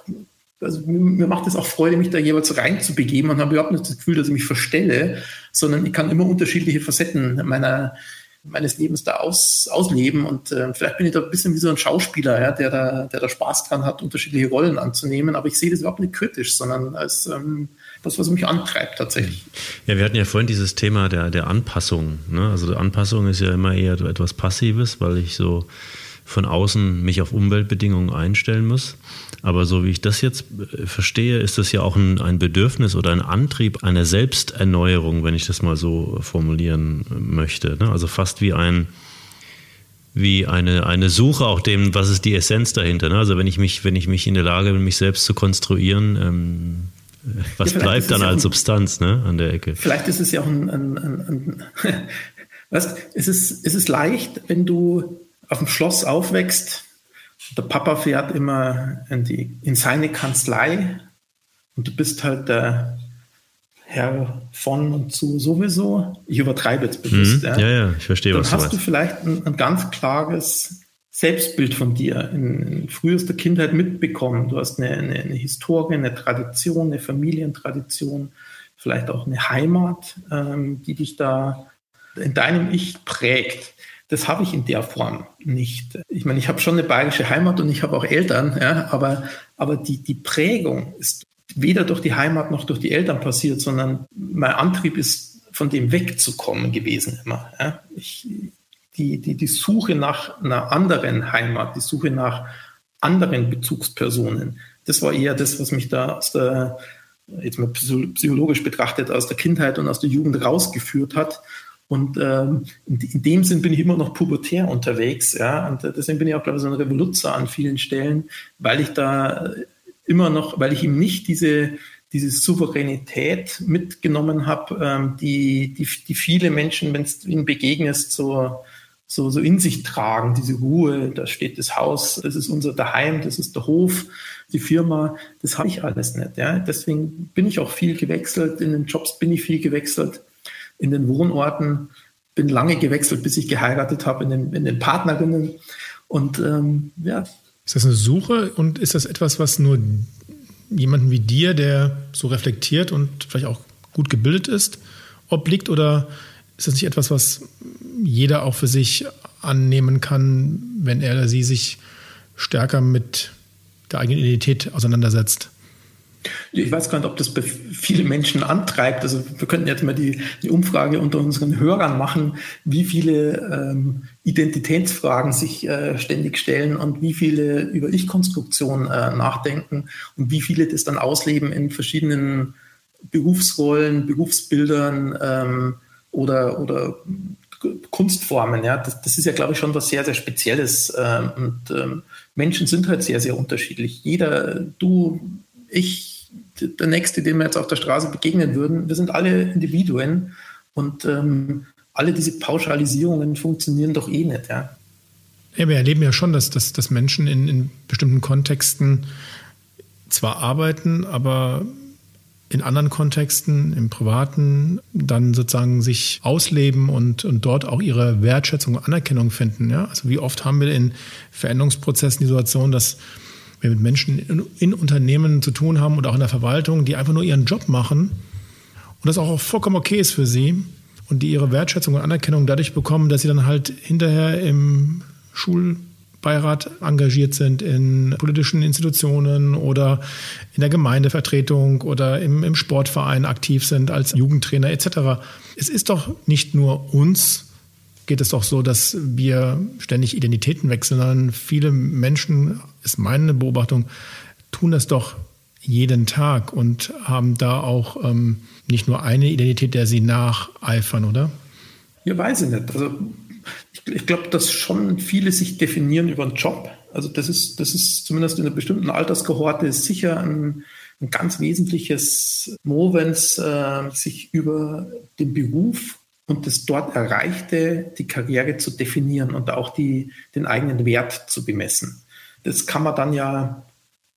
also mir, mir macht es auch Freude, mich da jeweils reinzubegeben und habe überhaupt nicht das Gefühl, dass ich mich verstelle, sondern ich kann immer unterschiedliche Facetten meiner, meines Lebens da aus, ausleben. Und äh, vielleicht bin ich da ein bisschen wie so ein Schauspieler, ja, der, da, der da Spaß dran hat, unterschiedliche Rollen anzunehmen. Aber ich sehe das überhaupt nicht kritisch, sondern als ähm, das, was mich antreibt tatsächlich.
Ja, wir hatten ja vorhin dieses Thema der, der Anpassung. Ne? Also Anpassung ist ja immer eher etwas Passives, weil ich so von außen mich auf Umweltbedingungen einstellen muss. Aber so wie ich das jetzt äh, verstehe, ist das ja auch ein, ein Bedürfnis oder ein Antrieb einer Selbsterneuerung, wenn ich das mal so formulieren möchte. Ne? Also fast wie ein wie eine, eine Suche auch dem, was ist die Essenz dahinter. Ne? Also wenn ich mich, wenn ich mich in der Lage bin, mich selbst zu konstruieren, ähm, was ja, bleibt dann als ein, Substanz ne, an der Ecke?
Vielleicht ist es ja auch ein, ein, ein, ein weißt, es ist, es ist leicht, wenn du auf dem Schloss aufwächst, der Papa fährt immer in, die, in seine Kanzlei und du bist halt der Herr von und zu sowieso. Ich übertreibe jetzt bewusst.
Mhm, ja. ja, ja, ich verstehe,
Dann
was
du hast du vielleicht ein, ein ganz klares Selbstbild von dir in, in frühester Kindheit mitbekommen. Du hast eine, eine, eine, Historie, eine Tradition, eine Familientradition, vielleicht auch eine Heimat, ähm, die dich da in deinem Ich prägt. Das habe ich in der Form nicht. Ich meine, ich habe schon eine bayerische Heimat und ich habe auch Eltern, ja, aber, aber die, die Prägung ist weder durch die Heimat noch durch die Eltern passiert, sondern mein Antrieb ist, von dem wegzukommen gewesen immer. Ja. Ich, die, die, die Suche nach einer anderen Heimat, die Suche nach anderen Bezugspersonen. Das war eher das, was mich da aus der, jetzt mal psychologisch betrachtet, aus der Kindheit und aus der Jugend rausgeführt hat. Und ähm, in, dem Sinn bin ich immer noch pubertär unterwegs. Ja? Und äh, deswegen bin ich auch, glaube ich, so ein Revoluzzer an vielen Stellen, weil ich da immer noch, weil ich ihm nicht diese, diese Souveränität mitgenommen habe, ähm, die, die, die viele Menschen, wenn es ihnen begegnest, so, so, so in sich tragen, diese Ruhe, da steht das Haus, das ist unser Daheim, das ist der Hof, die Firma, das habe ich alles nicht. Ja? Deswegen bin ich auch viel gewechselt, in den Jobs bin ich viel gewechselt in den Wohnorten, bin lange gewechselt, bis ich geheiratet habe, in den, in den Partnerinnen. Und ähm, ja.
Ist das eine Suche und ist das etwas, was nur jemanden wie dir, der so reflektiert und vielleicht auch gut gebildet ist, obliegt? Oder ist das nicht etwas, was jeder auch für sich annehmen kann, wenn er oder sie sich stärker mit der eigenen Identität auseinandersetzt?
Ich weiß gar nicht, ob das bei vielen Menschen antreibt. Also wir könnten jetzt mal die, die Umfrage unter unseren Hörern machen, wie viele ähm, Identitätsfragen sich äh, ständig stellen und wie viele über Ich-Konstruktion äh, nachdenken und wie viele das dann ausleben in verschiedenen Berufsrollen, Berufsbildern ähm, oder, oder Kunstformen. Ja, das, das, ist ja, glaube ich, schon was sehr, sehr Spezielles. Ähm, und ähm, Menschen sind halt sehr, sehr unterschiedlich. Jeder, du, ich, der Nächste, dem wir jetzt auf der Straße begegnen würden, wir sind alle Individuen und ähm, alle diese Pauschalisierungen funktionieren doch eh nicht. Ja,
ja wir erleben ja schon, dass, dass, dass Menschen in, in bestimmten Kontexten zwar arbeiten, aber in anderen Kontexten, im Privaten, dann sozusagen sich ausleben und, und dort auch ihre Wertschätzung und Anerkennung finden. Ja? Also wie oft haben wir in Veränderungsprozessen die Situation, dass wir mit Menschen in, in, Unternehmen zu tun haben und auch in der Verwaltung, die einfach nur ihren Job machen und das auch vollkommen okay ist für sie und die ihre Wertschätzung und Anerkennung dadurch bekommen, dass sie dann halt hinterher im Schulbeirat engagiert sind, in politischen Institutionen oder in der Gemeindevertretung oder im, im Sportverein aktiv sind als Jugendtrainer etc. Es ist doch nicht nur uns geht es doch so, dass wir ständig Identitäten wechseln, sondern viele Menschen, ist meine Beobachtung, tun das doch jeden Tag und haben da auch ähm, nicht nur eine Identität, der sie nacheifern, oder?
Ja, weiß ich nicht. Also ich, ich glaube, dass schon viele sich definieren über einen Job. Also das ist, das ist zumindest in einer bestimmten Alterskohorte sicher ein, ein ganz wesentliches Movens, äh, sich über den Beruf und das dort Erreichte, die Karriere zu definieren und auch die, den eigenen Wert zu bemessen. Das kann man dann ja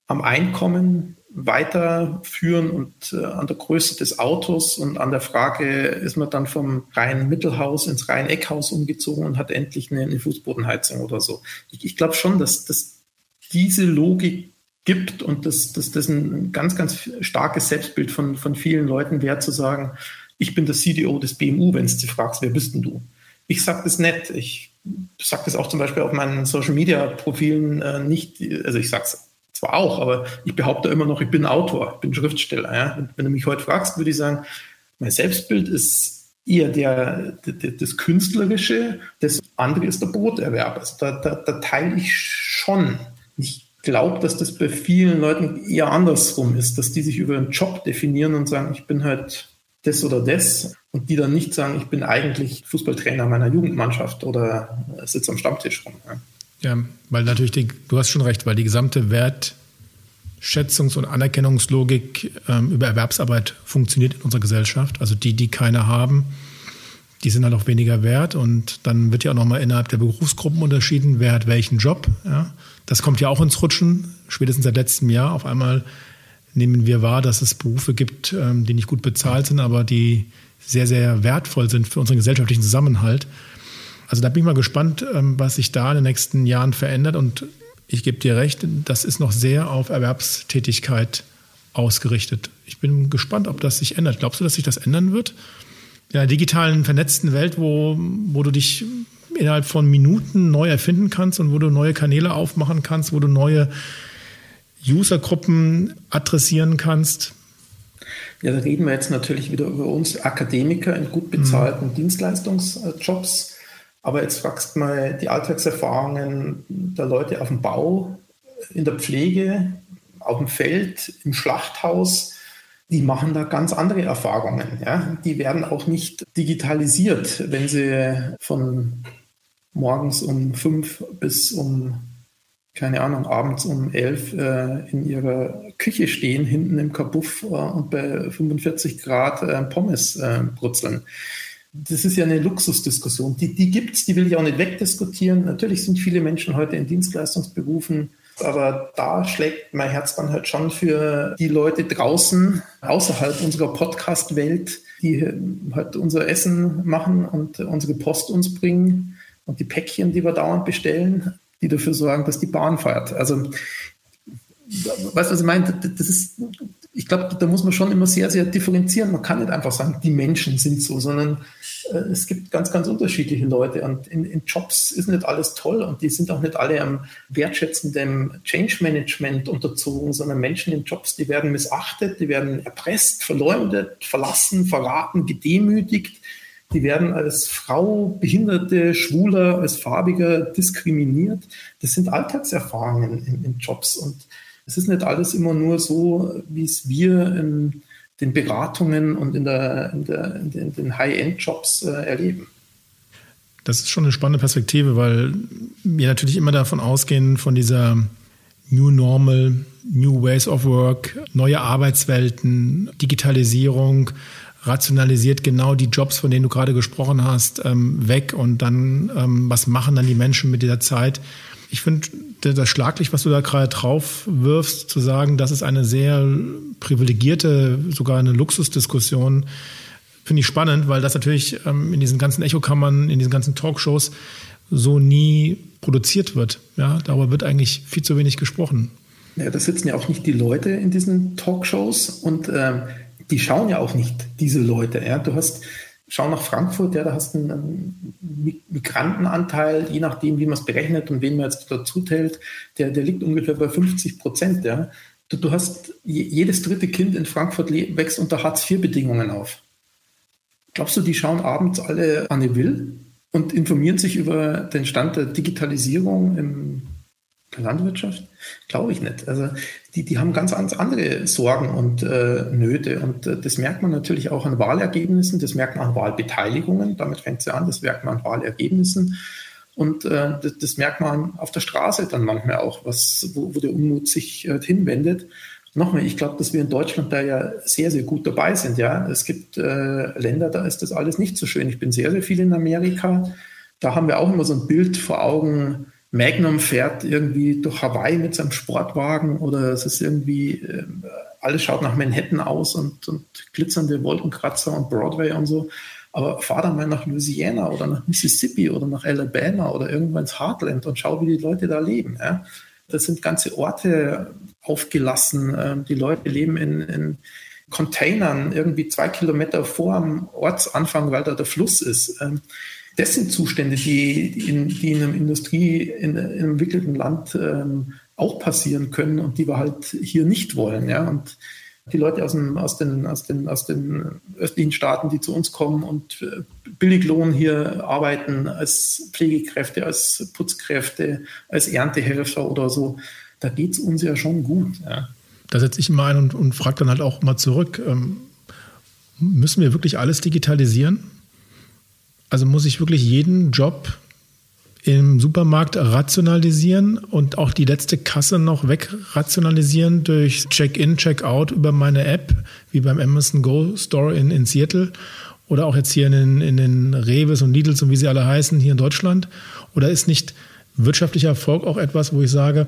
am Einkommen weiterführen und äh, an der Größe des Autos und an der Frage, ist man dann vom reinen Mittelhaus ins reine Eckhaus umgezogen und hat endlich eine, eine Fußbodenheizung oder so. Ich, ich glaube schon, dass, dass diese Logik gibt und dass, dass das ein ganz, ganz starkes Selbstbild von, von vielen Leuten wäre, zu sagen, ich bin der CDO des BMU, wenn du sie fragst, wer bist denn du? Ich sage das nicht. Ich sage das auch zum Beispiel auf meinen Social Media Profilen äh, nicht. Also ich sage es zwar auch, aber ich behaupte immer noch, ich bin Autor, ich bin Schriftsteller. Ja? Wenn du mich heute fragst, würde ich sagen, mein Selbstbild ist eher der, der, das Künstlerische, das andere ist der Broterwerb. Also da, da, da teile ich schon. Ich glaube, dass das bei vielen Leuten eher andersrum ist, dass die sich über einen Job definieren und sagen, ich bin halt das oder das und die dann nicht sagen, ich bin eigentlich Fußballtrainer meiner Jugendmannschaft oder sitze am Stammtisch rum.
Ja, ja weil natürlich, die, du hast schon recht, weil die gesamte Wertschätzungs- und Anerkennungslogik ähm, über Erwerbsarbeit funktioniert in unserer Gesellschaft. Also die, die keine haben, die sind halt auch weniger wert und dann wird ja auch nochmal innerhalb der Berufsgruppen unterschieden, wer hat welchen Job. Ja. Das kommt ja auch ins Rutschen, spätestens seit letztem Jahr. Auf einmal nehmen wir wahr, dass es Berufe gibt, ähm, die nicht gut bezahlt sind, aber die sehr, sehr wertvoll sind für unseren gesellschaftlichen Zusammenhalt. Also da bin ich mal gespannt, ähm, was sich da in den nächsten Jahren verändert. Und ich gebe dir recht, das ist noch sehr auf Erwerbstätigkeit ausgerichtet. Ich bin gespannt, ob das sich ändert. Glaubst du, dass sich das ändern wird? In einer digitalen, vernetzten Welt, wo, wo du dich innerhalb von Minuten neu erfinden kannst und wo du neue Kanäle aufmachen kannst, wo du neue Usergruppen adressieren kannst?
Ja, da reden wir jetzt natürlich wieder über uns Akademiker in gut bezahlten mhm. Dienstleistungsjobs. Aber jetzt fragst du mal die Alltagserfahrungen der Leute auf dem Bau, in der Pflege, auf dem Feld, im Schlachthaus. die machen da ganz andere Erfahrungen. Ja? Die werden auch nicht digitalisiert, wenn sie von morgens um fünf bis um, keine Ahnung, abends um elf äh, in ihrer Küche stehen, hinten im Kabuff äh, und bei 45 Grad äh, Pommes äh, brutzeln. Das ist ja eine Luxusdiskussion. Die, die gibt es, die will ich auch nicht wegdiskutieren. Natürlich sind viele Menschen heute in Dienstleistungsberufen aber da schlägt mein Herz dann halt schon für die Leute draußen, außerhalb unserer Podcast-Welt, die halt unser Essen machen und unsere Post uns bringen und die Päckchen, die wir dauernd bestellen, die dafür sorgen, dass die Bahn fährt. Also, weißt du, was ich meine? Das ist, ich glaube, da muss man schon immer sehr, sehr differenzieren. Man kann nicht einfach sagen, die Menschen sind so, sondern äh, es gibt ganz, ganz unterschiedliche Leute. Und in, in, Jobs ist nicht alles toll und die sind auch nicht alle am wertschätzenden Change Management unterzogen, sondern Menschen in Jobs, die werden missachtet, die werden erpresst, verleumdet, verlassen, verraten, gedemütigt. Die werden als Frau, Behinderte, Schwuler, als Farbiger diskriminiert. Das sind Alltagserfahrungen in, in Jobs. Und es ist nicht alles immer nur so, wie es wir in den Beratungen und in, der, in, der, in den, High-End-Jobs äh, erleben.
Das ist schon eine spannende Perspektive, weil wir natürlich immer davon ausgehen, von dieser New Normal, New Ways of Work, neue Arbeitswelten, Digitalisierung, rationalisiert genau die Jobs, von denen du gerade gesprochen hast, ähm, weg und dann, ähm, was machen dann die Menschen mit dieser Zeit? Ich finde das schlaglich, was du da gerade drauf wirfst, zu sagen, das ist eine sehr privilegierte, sogar eine Luxusdiskussion, finde ich spannend, weil das natürlich ähm, in diesen ganzen Echokammern, in diesen ganzen Talkshows so nie produziert wird. Ja, darüber wird eigentlich viel zu wenig gesprochen.
Ja, da sitzen ja auch nicht die Leute in diesen Talkshows und ähm, die schauen ja auch nicht diese Leute. Ja? Du hast schau nach Frankfurt, ja, da hast du einen Migrantenanteil, je nachdem, wie man es berechnet und wen man jetzt dazu zählt, der, der liegt ungefähr bei 50 Prozent. Ja. Du, du hast jedes dritte Kind in Frankfurt wächst unter Hartz-IV-Bedingungen auf. Glaubst du, die schauen abends alle Anne Will und informieren sich über den Stand der Digitalisierung im Landwirtschaft? Glaube ich nicht. Also die, die haben ganz, ganz andere Sorgen und äh, Nöte. Und äh, das merkt man natürlich auch an Wahlergebnissen, das merkt man an Wahlbeteiligungen, damit fängt es ja an, das merkt man an Wahlergebnissen. Und äh, das, das, merkt man auf der Straße dann manchmal auch, was, wo, wo der Unmut sich äh, hinwendet. Nochmal, ich glaube, dass wir in Deutschland da ja sehr, sehr gut dabei sind. Ja, es gibt äh, Länder, da ist das alles nicht so schön. Ich bin sehr, sehr viel in Amerika. Da haben wir auch immer so ein Bild vor Augen, Magnum fährt irgendwie durch Hawaii mit seinem Sportwagen oder es ist irgendwie, äh, alles schaut nach Manhattan aus und, und glitzernde Wolkenkratzer und Broadway und so. Aber fahr dann mal nach Louisiana oder nach Mississippi oder nach Alabama oder irgendwo ins Heartland und schau, wie die Leute da leben. Ja? Das sind ganze Orte aufgelassen. Ähm, die Leute leben in, in Containern irgendwie zwei Kilometer vor dem Ortsanfang, weil da der Fluss ist. Ähm, das sind Zustände, die in, die in einem Industrie, in, in einem entwickelten Land ähm, auch passieren können und die wir halt hier nicht wollen. Ja? Und die Leute aus, dem, aus, den, aus, den, aus den östlichen Staaten, die zu uns kommen und äh, Billiglohn hier arbeiten als Pflegekräfte, als Putzkräfte, als Erntehelfer oder so, da geht es uns ja schon gut. Ja.
Da setze ich immer ein und, und frage dann halt auch mal zurück, ähm, müssen wir wirklich alles digitalisieren? Also muss ich wirklich jeden Job im Supermarkt rationalisieren und auch die letzte Kasse noch wegrationalisieren durch Check-in, Check-out über meine App, wie beim Amazon Go Store in, in Seattle oder auch jetzt hier in den, in den Reves und Lidls und wie sie alle heißen hier in Deutschland? Oder ist nicht wirtschaftlicher Erfolg auch etwas, wo ich sage,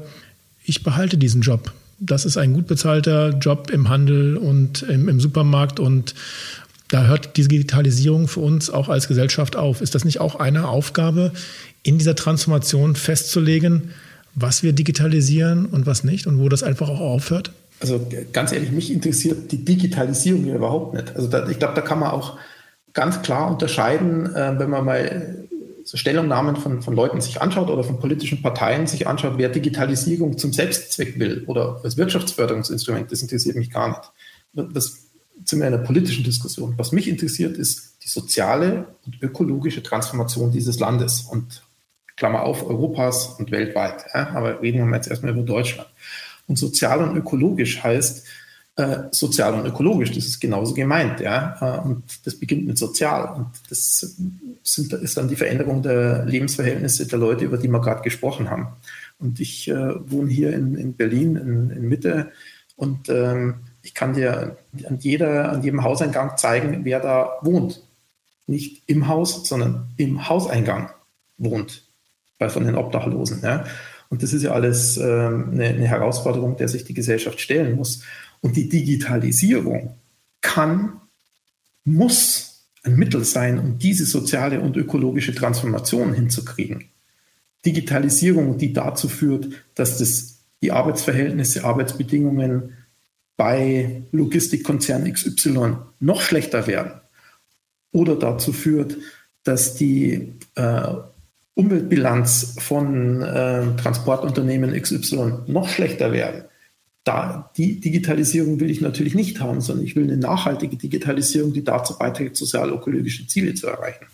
ich behalte diesen Job? Das ist ein gut bezahlter Job im Handel und im, im Supermarkt und da hört die Digitalisierung für uns auch als Gesellschaft auf. Ist das nicht auch eine Aufgabe, in dieser Transformation festzulegen, was wir digitalisieren und was nicht und wo das einfach auch aufhört?
Also ganz ehrlich, mich interessiert die Digitalisierung überhaupt nicht. Also da, ich glaube, da kann man auch ganz klar unterscheiden, äh, wenn man mal so Stellungnahmen von, von Leuten sich anschaut oder von politischen Parteien sich anschaut, wer Digitalisierung zum Selbstzweck will oder als Wirtschaftsförderungsinstrument, das interessiert mich gar nicht. Das in einer politischen Diskussion. Was mich interessiert, ist die soziale und ökologische Transformation dieses Landes und Klammer auf, Europas und weltweit. Ja? Aber reden wir jetzt erstmal über Deutschland. Und sozial und ökologisch heißt, äh, sozial und ökologisch. Das ist genauso gemeint, ja. Äh, und das beginnt mit sozial. Und das sind, ist dann die Veränderung der Lebensverhältnisse der Leute, über die wir gerade gesprochen haben. Und ich äh, wohne hier in, in Berlin, in, in Mitte. Und ähm, ich kann dir an, jeder, an jedem Hauseingang zeigen, wer da wohnt. Nicht im Haus, sondern im Hauseingang wohnt. Bei von den Obdachlosen. Ja. Und das ist ja alles ähm, eine, eine Herausforderung, der sich die Gesellschaft stellen muss. Und die Digitalisierung kann, muss ein Mittel sein, um diese soziale und ökologische Transformation hinzukriegen. Digitalisierung, die dazu führt, dass das, die Arbeitsverhältnisse, Arbeitsbedingungen bei Logistikkonzern XY noch schlechter werden oder dazu führt, dass die äh, Umweltbilanz von äh, Transportunternehmen XY noch schlechter werden da, die Digitalisierung will ich natürlich nicht haben, sondern ich will eine nachhaltige Digitalisierung, die dazu beiträgt, sozial-ökologische Ziele zu erreichen.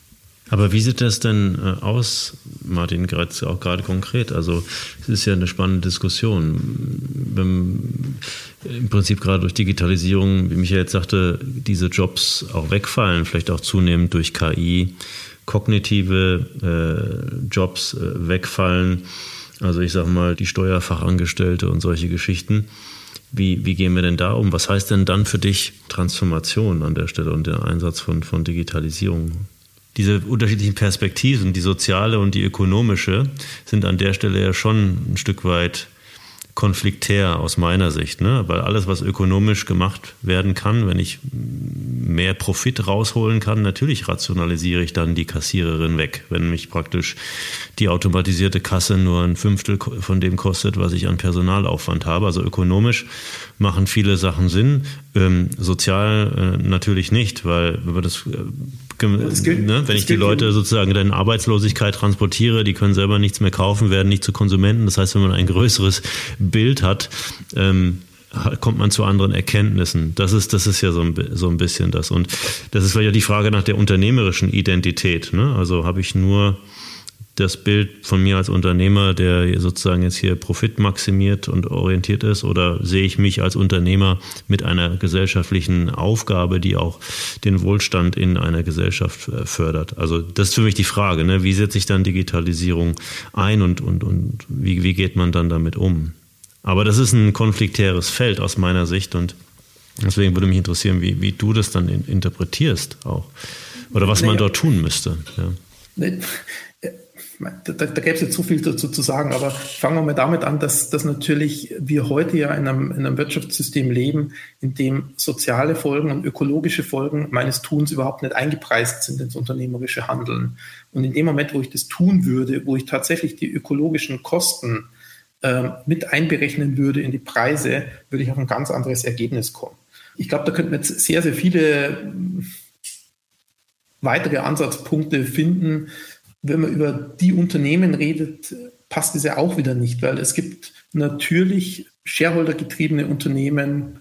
Aber wie sieht das denn äh, aus, Martin, gerade auch gerade konkret? Also es ist ja eine spannende Diskussion. Wenn Im Prinzip gerade durch Digitalisierung, wie Michael jetzt sagte, diese Jobs auch wegfallen, vielleicht auch zunehmend durch KI, kognitive äh, Jobs äh, wegfallen also ich sage mal, die Steuerfachangestellte und solche Geschichten. Wie, wie gehen wir denn da um? Was heißt denn dann für dich Transformation an der Stelle und der Einsatz von, von Digitalisierung? Diese unterschiedlichen Perspektiven, die soziale und die ökonomische, sind an der Stelle ja schon ein Stück weit konfliktär aus meiner Sicht, ne? weil alles, was ökonomisch gemacht werden kann, wenn ich mehr Profit rausholen kann, natürlich rationalisiere ich dann die Kassiererin weg, wenn mich praktisch die automatisierte Kasse nur ein Fünftel von dem kostet, was ich an Personalaufwand habe. Also ökonomisch machen viele Sachen Sinn, ähm, sozial äh, natürlich nicht, weil wenn wir das äh, gilt, ne? wenn ich die Leute sozusagen in Arbeitslosigkeit transportiere, die können selber nichts mehr kaufen, werden nicht zu Konsumenten. Das heißt, wenn man ein größeres Bild hat, ähm, kommt man zu anderen Erkenntnissen. Das ist, das ist ja so ein, so ein bisschen das. Und das ist vielleicht auch die Frage nach der unternehmerischen Identität. Ne? Also habe ich nur das Bild von mir als Unternehmer, der sozusagen jetzt hier Profit maximiert und orientiert ist, oder sehe ich mich als Unternehmer mit einer gesellschaftlichen Aufgabe, die auch den Wohlstand in einer Gesellschaft äh, fördert? Also das ist für mich die Frage, ne? wie setze ich dann Digitalisierung ein und, und, und wie, wie geht man dann damit um? Aber das ist ein konfliktäres Feld aus meiner Sicht und deswegen würde mich interessieren, wie, wie du das dann interpretierst auch. Oder was man dort tun müsste. Ja
da, da, gäbe es jetzt so viel dazu zu sagen, aber fangen wir mal damit an, dass, dass natürlich wir heute ja in einem, in einem Wirtschaftssystem leben, in dem soziale Folgen und ökologische Folgen meines Tuns überhaupt nicht eingepreist sind ins unternehmerische Handeln. Und in dem Moment, wo ich das tun würde, wo ich tatsächlich die ökologischen Kosten äh, mit einberechnen würde in die Preise, würde ich auf ein ganz anderes Ergebnis kommen. Ich glaube, da könnten wir jetzt sehr, sehr viele weitere Ansatzpunkte finden, wenn man über die Unternehmen redet, passt es ja auch wieder nicht, weil es gibt natürlich shareholdergetriebene Unternehmen,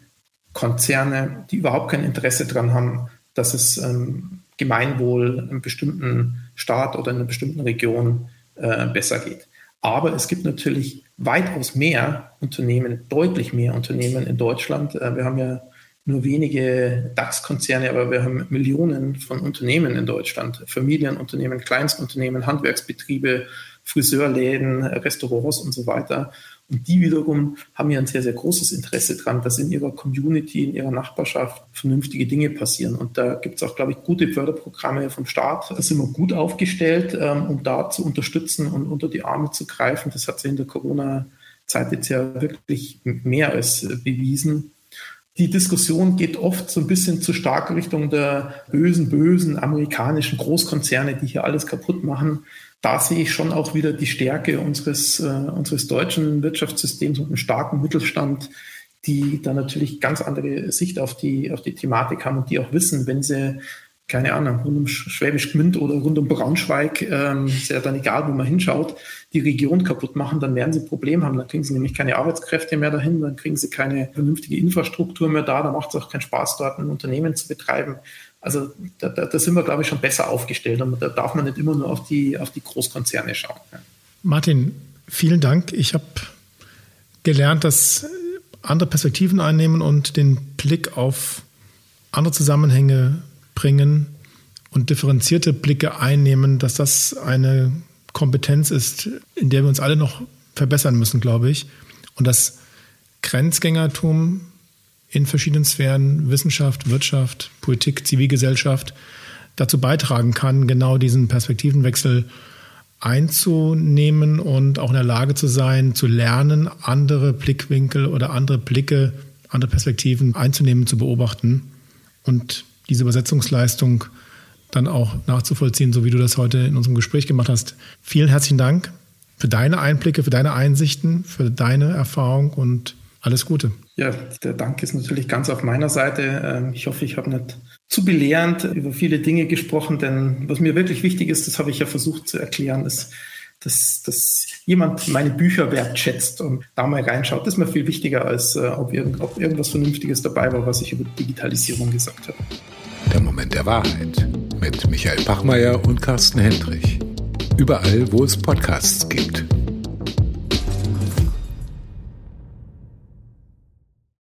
Konzerne, die überhaupt kein Interesse daran haben, dass es ähm, Gemeinwohl in einem bestimmten Staat oder in einer bestimmten Region äh, besser geht. Aber es gibt natürlich weitaus mehr Unternehmen, deutlich mehr Unternehmen in Deutschland. Äh, wir haben ja nur wenige DAX-Konzerne, aber wir haben Millionen von Unternehmen in Deutschland, Familienunternehmen, Kleinstunternehmen, Handwerksbetriebe, Friseurläden, Restaurants und so weiter. Und die wiederum haben ja ein sehr, sehr großes Interesse daran, dass in ihrer Community, in ihrer Nachbarschaft vernünftige Dinge passieren. Und da gibt es auch, glaube ich, gute Förderprogramme vom Staat. Da sind wir gut aufgestellt, ähm, um da zu unterstützen und unter die Arme zu greifen. Das hat sich in der Corona-Zeit jetzt ja wirklich mehr als bewiesen die Diskussion geht oft so ein bisschen zu stark Richtung der bösen, bösen amerikanischen Großkonzerne, die hier alles kaputt machen. Da sehe ich schon auch wieder die Stärke unseres, äh, unseres deutschen Wirtschaftssystems und einen starken Mittelstand, die da natürlich ganz andere Sicht auf die, auf die Thematik haben und die auch wissen, wenn sie keine Ahnung, rund um Schwäbisch Gmünd oder rund um Braunschweig, ähm, ist ja dann egal, wo man hinschaut, die Region kaputt machen, dann werden sie ein Problem haben. Dann kriegen sie nämlich keine Arbeitskräfte mehr dahin, dann kriegen sie keine vernünftige Infrastruktur mehr da, dann macht es auch keinen Spaß, dort ein Unternehmen zu betreiben. Also da, da, da sind wir, glaube ich, schon besser aufgestellt und da darf man nicht immer nur auf die, auf die Großkonzerne schauen.
Martin, vielen Dank. Ich habe gelernt, dass andere Perspektiven einnehmen und den Blick auf andere Zusammenhänge bringen und differenzierte Blicke einnehmen, dass das eine Kompetenz ist, in der wir uns alle noch verbessern müssen, glaube ich. Und das Grenzgängertum in verschiedenen Sphären, Wissenschaft, Wirtschaft, Politik, Zivilgesellschaft, dazu beitragen kann, genau diesen Perspektivenwechsel einzunehmen und auch in der Lage zu sein, zu lernen, andere Blickwinkel oder andere Blicke, andere Perspektiven einzunehmen, zu beobachten und diese Übersetzungsleistung dann auch nachzuvollziehen, so wie du das heute in unserem Gespräch gemacht hast. Vielen herzlichen Dank für deine Einblicke, für deine Einsichten, für deine Erfahrung und alles Gute.
Ja, der Dank ist natürlich ganz auf meiner Seite. Ähm, ich hoffe, ich habe nicht zu belehrend über viele Dinge gesprochen, denn was mir wirklich wichtig ist, das habe ich ja versucht zu erklären, ist, dass, dass jemand meine Bücher wertschätzt und da mal reinschaut. Das ist mir viel wichtiger, als äh, ob, irgend, ob irgendwas Vernünftiges dabei war, was ich über Digitalisierung gesagt habe.
Der Moment der Wahrheit mit Michael Bachmeier und Carsten Hendrich. Überall, wo es Podcasts gibt.